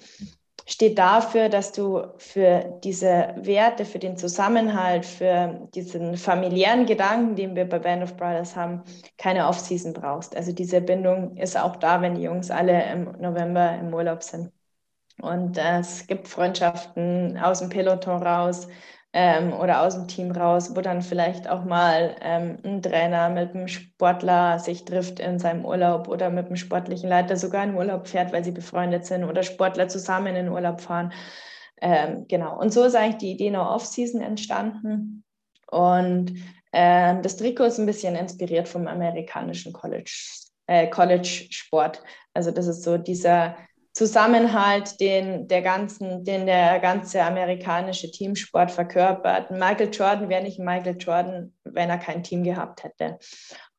steht dafür, dass du für diese Werte, für den Zusammenhalt, für diesen familiären Gedanken, den wir bei Band of Brothers haben, keine Off-Season brauchst. Also diese Bindung ist auch da, wenn die Jungs alle im November im Urlaub sind. Und äh, es gibt Freundschaften aus dem Peloton raus, ähm, oder aus dem Team raus, wo dann vielleicht auch mal ähm, ein Trainer mit einem Sportler sich trifft in seinem Urlaub oder mit einem sportlichen Leiter sogar in Urlaub fährt, weil sie befreundet sind oder Sportler zusammen in Urlaub fahren. Ähm, genau. Und so ist eigentlich die Idee No Off-Season entstanden. Und äh, das Trikot ist ein bisschen inspiriert vom amerikanischen College, äh, College-Sport. Also das ist so dieser Zusammenhalt, den der ganzen, den der ganze amerikanische Teamsport verkörpert. Michael Jordan wäre nicht Michael Jordan, wenn er kein Team gehabt hätte.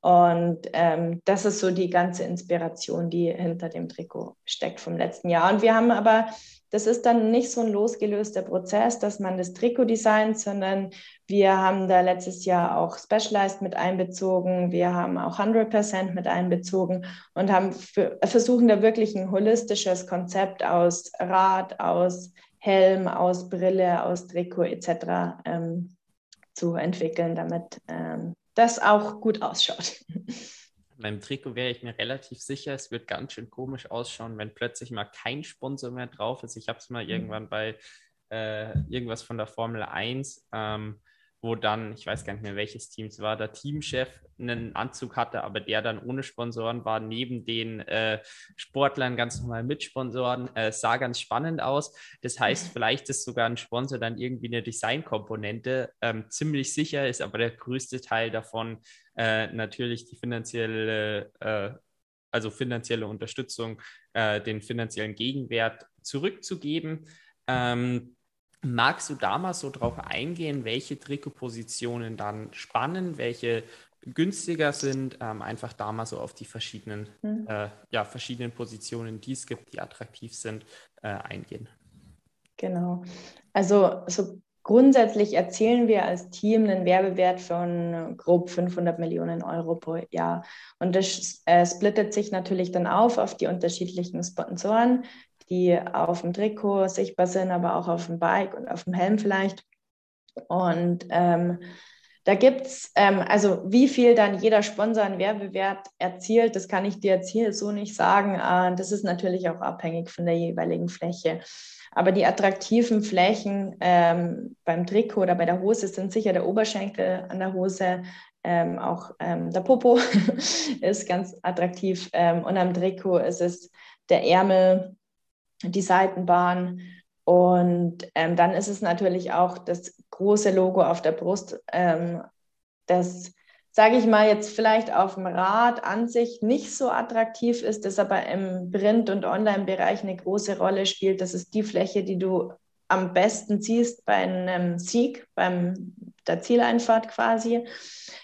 Und ähm, das ist so die ganze Inspiration, die hinter dem Trikot steckt vom letzten Jahr. Und wir haben aber das ist dann nicht so ein losgelöster Prozess, dass man das Trikot designt, sondern wir haben da letztes Jahr auch Specialized mit einbezogen. Wir haben auch 100% mit einbezogen und haben für, versuchen da wirklich ein holistisches Konzept aus Rad, aus Helm, aus Brille, aus Trikot etc. Ähm, zu entwickeln, damit ähm, das auch gut ausschaut. beim Trikot wäre ich mir relativ sicher, es wird ganz schön komisch ausschauen, wenn plötzlich mal kein Sponsor mehr drauf ist. Ich habe es mal mhm. irgendwann bei äh, irgendwas von der Formel 1 ähm, wo dann, ich weiß gar nicht mehr welches Team es war, der Teamchef einen Anzug hatte, aber der dann ohne Sponsoren war, neben den äh, Sportlern ganz normal mit Sponsoren, äh, sah ganz spannend aus. Das heißt, vielleicht ist sogar ein Sponsor dann irgendwie eine Designkomponente. Ähm, ziemlich sicher ist aber der größte Teil davon äh, natürlich die finanzielle, äh, also finanzielle Unterstützung, äh, den finanziellen Gegenwert zurückzugeben. Ähm, Magst du da mal so drauf eingehen, welche Trikotpositionen dann spannend, welche günstiger sind, ähm, einfach da mal so auf die verschiedenen, mhm. äh, ja, verschiedenen Positionen, die es gibt, die attraktiv sind, äh, eingehen? Genau. Also so grundsätzlich erzielen wir als Team einen Werbewert von grob 500 Millionen Euro pro Jahr. Und das äh, splittet sich natürlich dann auf auf die unterschiedlichen Sponsoren die auf dem Trikot sichtbar sind, aber auch auf dem Bike und auf dem Helm vielleicht. Und ähm, da gibt es, ähm, also wie viel dann jeder Sponsor einen Werbewert erzielt, das kann ich dir jetzt hier so nicht sagen. Äh, das ist natürlich auch abhängig von der jeweiligen Fläche. Aber die attraktiven Flächen ähm, beim Trikot oder bei der Hose sind sicher der Oberschenkel an der Hose, ähm, auch ähm, der Popo ist ganz attraktiv. Ähm, und am Trikot ist es der Ärmel, die Seitenbahn. Und ähm, dann ist es natürlich auch das große Logo auf der Brust, ähm, das, sage ich mal, jetzt vielleicht auf dem Rad an sich nicht so attraktiv ist, das aber im Print- und Online-Bereich eine große Rolle spielt. Das ist die Fläche, die du am besten siehst bei einem Sieg, beim der Zieleinfahrt quasi.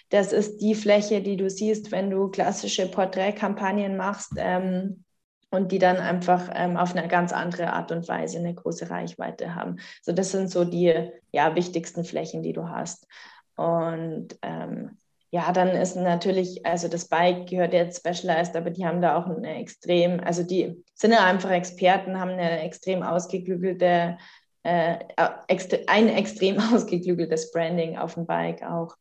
Das ist die Fläche, die du siehst, wenn du klassische Porträtkampagnen machst. Ähm, und die dann einfach ähm, auf eine ganz andere Art und Weise eine große Reichweite haben. So, das sind so die ja, wichtigsten Flächen, die du hast. Und ähm, ja, dann ist natürlich, also das Bike gehört jetzt Specialized, aber die haben da auch eine extrem, also die sind ja einfach Experten, haben eine extrem ausgeklügelte, äh, extre ein extrem ausgeklügeltes Branding auf dem Bike auch.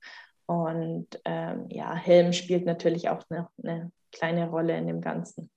Und ähm, ja, Helm spielt natürlich auch eine, eine kleine Rolle in dem Ganzen.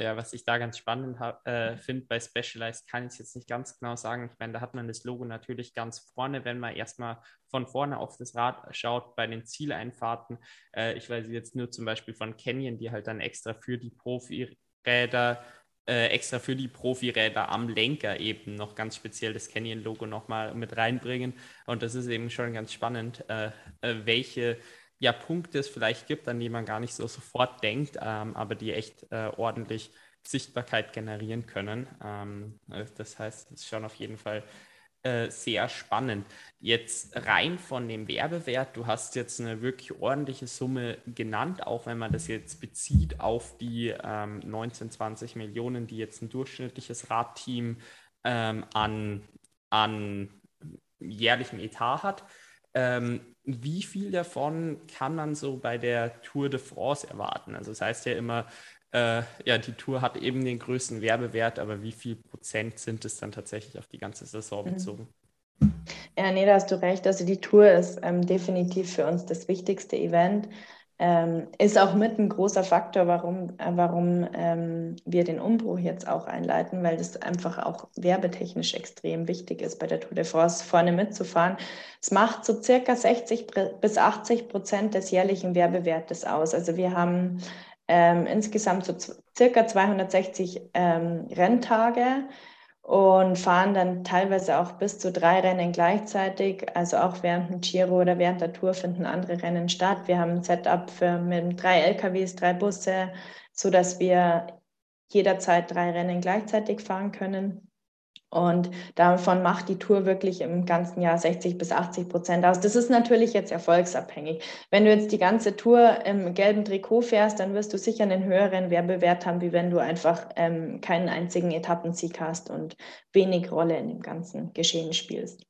Ja, was ich da ganz spannend äh, finde bei Specialized, kann ich jetzt nicht ganz genau sagen. Ich meine, da hat man das Logo natürlich ganz vorne, wenn man erstmal von vorne auf das Rad schaut bei den Zieleinfahrten. Äh, ich weiß jetzt nur zum Beispiel von Canyon, die halt dann extra für die Profiräder äh, extra für die Profiräder am Lenker eben noch ganz speziell das Canyon-Logo nochmal mit reinbringen. Und das ist eben schon ganz spannend, äh, äh, welche ja, Punkte es vielleicht gibt, an die man gar nicht so sofort denkt, ähm, aber die echt äh, ordentlich Sichtbarkeit generieren können. Ähm, äh, das heißt, es ist schon auf jeden Fall äh, sehr spannend. Jetzt rein von dem Werbewert, du hast jetzt eine wirklich ordentliche Summe genannt, auch wenn man das jetzt bezieht auf die ähm, 19, 20 Millionen, die jetzt ein durchschnittliches Radteam ähm, an, an jährlichem Etat hat. Ähm, wie viel davon kann man so bei der Tour de France erwarten? Also das heißt ja immer, äh, ja, die Tour hat eben den größten Werbewert, aber wie viel Prozent sind es dann tatsächlich auf die ganze Saison mhm. bezogen? Ja, nee, da hast du recht. Also die Tour ist ähm, definitiv für uns das wichtigste Event. Ähm, ist auch mit ein großer Faktor, warum, äh, warum ähm, wir den Umbruch jetzt auch einleiten, weil das einfach auch werbetechnisch extrem wichtig ist, bei der Tour de France vorne mitzufahren. Es macht so circa 60 bis 80 Prozent des jährlichen Werbewertes aus. Also wir haben ähm, insgesamt so circa 260 ähm, Renntage und fahren dann teilweise auch bis zu drei Rennen gleichzeitig. Also auch während dem Giro oder während der Tour finden andere Rennen statt. Wir haben ein Setup für mit drei LKWs, drei Busse, so dass wir jederzeit drei Rennen gleichzeitig fahren können. Und davon macht die Tour wirklich im ganzen Jahr 60 bis 80 Prozent aus. Das ist natürlich jetzt erfolgsabhängig. Wenn du jetzt die ganze Tour im gelben Trikot fährst, dann wirst du sicher einen höheren Werbewert haben, wie wenn du einfach ähm, keinen einzigen Etappensieg hast und wenig Rolle in dem ganzen Geschehen spielst.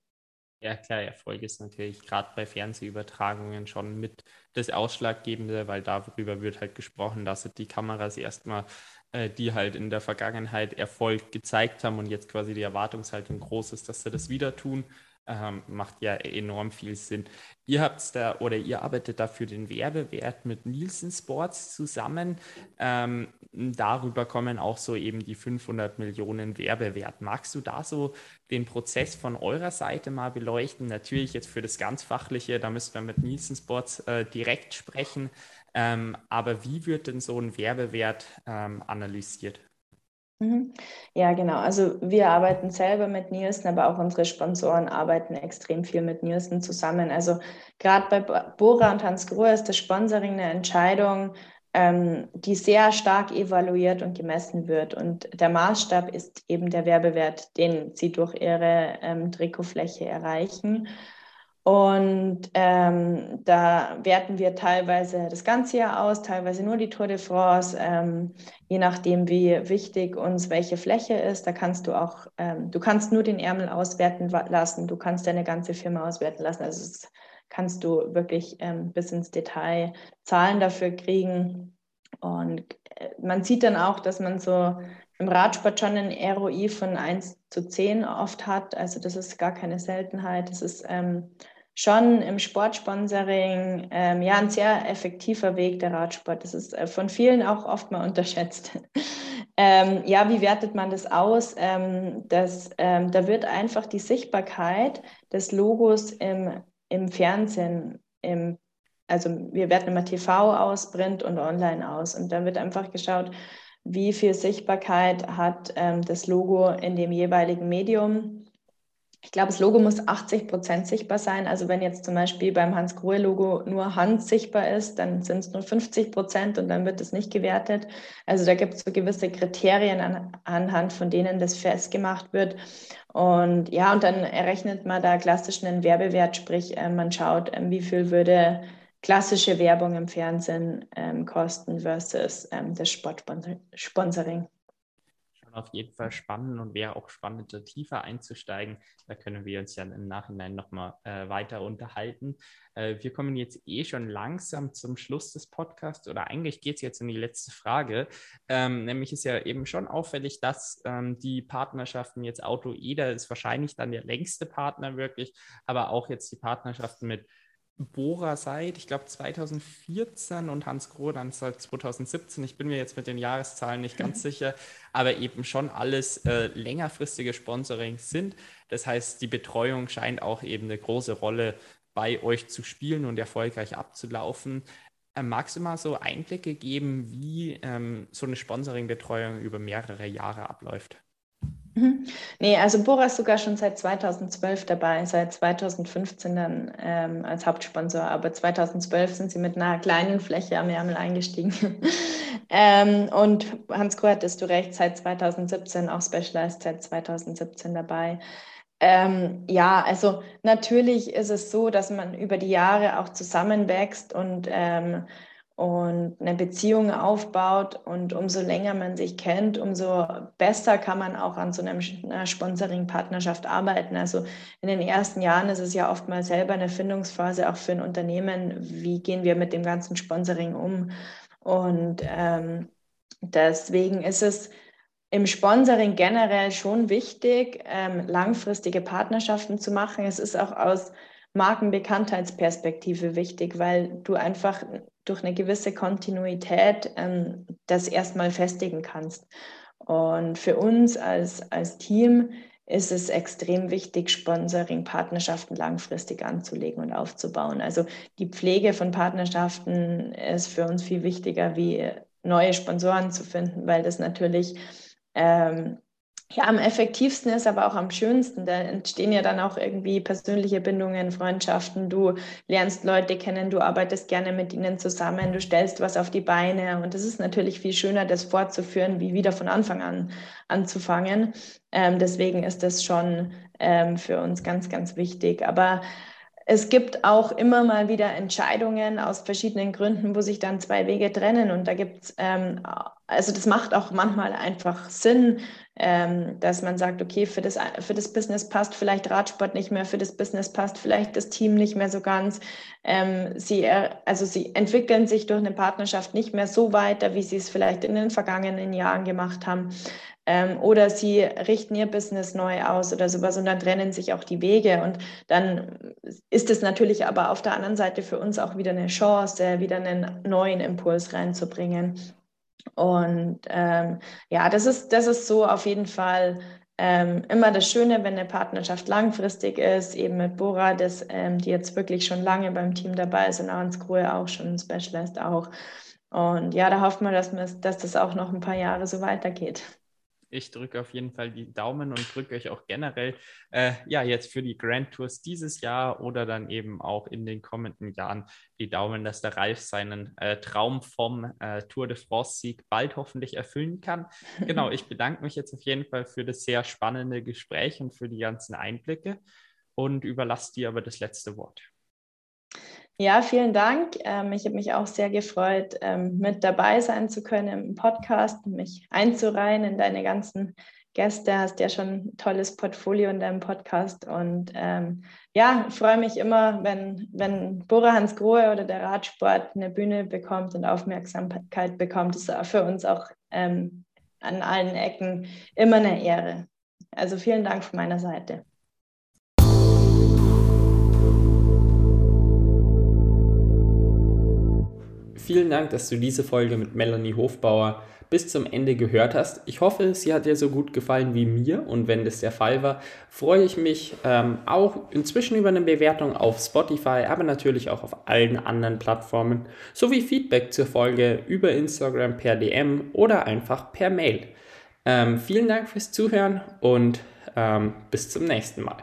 Ja, klar, Erfolg ist natürlich gerade bei Fernsehübertragungen schon mit das Ausschlaggebende, weil darüber wird halt gesprochen, dass die Kameras erstmal äh, die halt in der Vergangenheit Erfolg gezeigt haben und jetzt quasi die Erwartungshaltung groß ist, dass sie das wieder tun. Ähm, macht ja enorm viel Sinn. Ihr habt da oder ihr arbeitet da für den Werbewert mit Nielsen Sports zusammen. Ähm, darüber kommen auch so eben die 500 Millionen Werbewert. Magst du da so den Prozess von eurer Seite mal beleuchten? Natürlich jetzt für das ganz Fachliche, da müssen wir mit Nielsen Sports äh, direkt sprechen. Ähm, aber wie wird denn so ein Werbewert ähm, analysiert? Mhm. Ja, genau. Also wir arbeiten selber mit Nielsen, aber auch unsere Sponsoren arbeiten extrem viel mit Nielsen zusammen. Also gerade bei Bora und Hans Grohe ist das Sponsoring eine Entscheidung, ähm, die sehr stark evaluiert und gemessen wird. Und der Maßstab ist eben der Werbewert, den sie durch ihre ähm, Trikotfläche erreichen. Und ähm, da werten wir teilweise das ganze Jahr aus, teilweise nur die Tour de France, ähm, je nachdem, wie wichtig uns welche Fläche ist. Da kannst du auch, ähm, du kannst nur den Ärmel auswerten lassen, du kannst deine ganze Firma auswerten lassen. Also das kannst du wirklich ähm, bis ins Detail Zahlen dafür kriegen. Und äh, man sieht dann auch, dass man so im Radsport schon ein ROI von 1 zu 10 oft hat. Also das ist gar keine Seltenheit. Das ist ähm, schon im Sportsponsoring ähm, ja ein sehr effektiver Weg der Radsport. Das ist äh, von vielen auch oft mal unterschätzt. ähm, ja, wie wertet man das aus? Ähm, das, ähm, da wird einfach die Sichtbarkeit des Logos im, im Fernsehen, im also wir werten immer TV aus, Print und Online aus. Und da wird einfach geschaut, wie viel Sichtbarkeit hat ähm, das Logo in dem jeweiligen Medium. Ich glaube, das Logo muss 80 Prozent sichtbar sein. Also wenn jetzt zum Beispiel beim Hans-Grohe-Logo nur Hans sichtbar ist, dann sind es nur 50 Prozent und dann wird es nicht gewertet. Also da gibt es so gewisse Kriterien an, anhand von denen das festgemacht wird. Und ja, und dann errechnet man da klassisch einen Werbewert, sprich äh, man schaut, äh, wie viel würde klassische Werbung im Fernsehen ähm, kosten versus ähm, das Sportsponsoring. Schon auf jeden Fall spannend und wäre auch spannend, da tiefer einzusteigen. Da können wir uns ja im Nachhinein nochmal äh, weiter unterhalten. Äh, wir kommen jetzt eh schon langsam zum Schluss des Podcasts oder eigentlich geht es jetzt in die letzte Frage. Ähm, nämlich ist ja eben schon auffällig, dass ähm, die Partnerschaften jetzt Auto Eder ist wahrscheinlich dann der längste Partner wirklich, aber auch jetzt die Partnerschaften mit Bora seit, ich glaube, 2014 und Hans Groh dann seit 2017. Ich bin mir jetzt mit den Jahreszahlen nicht ganz sicher, aber eben schon alles äh, längerfristige Sponsorings sind. Das heißt, die Betreuung scheint auch eben eine große Rolle bei euch zu spielen und erfolgreich abzulaufen. Äh, magst du mal so Einblicke geben, wie ähm, so eine Sponsoring-Betreuung über mehrere Jahre abläuft? Mhm. Nee, also Bora ist sogar schon seit 2012 dabei, seit 2015 dann ähm, als Hauptsponsor, aber 2012 sind sie mit einer kleinen Fläche am Ärmel eingestiegen. ähm, und Hans Grohe hattest du recht, seit 2017, auch Specialized seit 2017 dabei. Ähm, ja, also natürlich ist es so, dass man über die Jahre auch zusammenwächst und ähm, und eine Beziehung aufbaut. Und umso länger man sich kennt, umso besser kann man auch an so einer Sponsoring-Partnerschaft arbeiten. Also in den ersten Jahren ist es ja oftmals selber eine Findungsphase auch für ein Unternehmen. Wie gehen wir mit dem ganzen Sponsoring um? Und ähm, deswegen ist es im Sponsoring generell schon wichtig, ähm, langfristige Partnerschaften zu machen. Es ist auch aus Markenbekanntheitsperspektive wichtig, weil du einfach durch eine gewisse Kontinuität ähm, das erstmal festigen kannst. Und für uns als, als Team ist es extrem wichtig, Sponsoring-Partnerschaften langfristig anzulegen und aufzubauen. Also die Pflege von Partnerschaften ist für uns viel wichtiger, wie neue Sponsoren zu finden, weil das natürlich ähm, ja, am effektivsten ist, aber auch am schönsten. Da entstehen ja dann auch irgendwie persönliche Bindungen, Freundschaften. Du lernst Leute kennen, du arbeitest gerne mit ihnen zusammen, du stellst was auf die Beine. Und es ist natürlich viel schöner, das fortzuführen, wie wieder von Anfang an anzufangen. Ähm, deswegen ist das schon ähm, für uns ganz, ganz wichtig. Aber es gibt auch immer mal wieder Entscheidungen aus verschiedenen Gründen, wo sich dann zwei Wege trennen. Und da gibt es, ähm, also das macht auch manchmal einfach Sinn, ähm, dass man sagt, okay, für das, für das Business passt vielleicht Radsport nicht mehr, für das Business passt vielleicht das Team nicht mehr so ganz. Ähm, sie, also sie entwickeln sich durch eine Partnerschaft nicht mehr so weiter, wie sie es vielleicht in den vergangenen Jahren gemacht haben. Ähm, oder sie richten ihr Business neu aus oder sowas und dann trennen sich auch die Wege. Und dann ist es natürlich aber auf der anderen Seite für uns auch wieder eine Chance, wieder einen neuen Impuls reinzubringen. Und ähm, ja, das ist, das ist so auf jeden Fall ähm, immer das Schöne, wenn eine Partnerschaft langfristig ist, eben mit Bora, das, ähm, die jetzt wirklich schon lange beim Team dabei ist und Hans Grohe auch schon, Specialist auch. Und ja, da hofft man, dass, man, dass das auch noch ein paar Jahre so weitergeht ich drücke auf jeden Fall die Daumen und drücke euch auch generell, äh, ja, jetzt für die Grand Tours dieses Jahr oder dann eben auch in den kommenden Jahren die Daumen, dass der Ralf seinen äh, Traum vom äh, Tour de France-Sieg bald hoffentlich erfüllen kann. Genau, ich bedanke mich jetzt auf jeden Fall für das sehr spannende Gespräch und für die ganzen Einblicke und überlasse dir aber das letzte Wort. Ja, vielen Dank. Ähm, ich habe mich auch sehr gefreut, ähm, mit dabei sein zu können im Podcast, mich einzureihen in deine ganzen Gäste. Hast ja schon ein tolles Portfolio in deinem Podcast. Und ähm, ja, freue mich immer, wenn, wenn Bora Hans Grohe oder der Radsport eine Bühne bekommt und Aufmerksamkeit bekommt. Das ist für uns auch ähm, an allen Ecken immer eine Ehre. Also vielen Dank von meiner Seite. Vielen Dank, dass du diese Folge mit Melanie Hofbauer bis zum Ende gehört hast. Ich hoffe, sie hat dir so gut gefallen wie mir und wenn das der Fall war, freue ich mich ähm, auch inzwischen über eine Bewertung auf Spotify, aber natürlich auch auf allen anderen Plattformen sowie Feedback zur Folge über Instagram per DM oder einfach per Mail. Ähm, vielen Dank fürs Zuhören und ähm, bis zum nächsten Mal.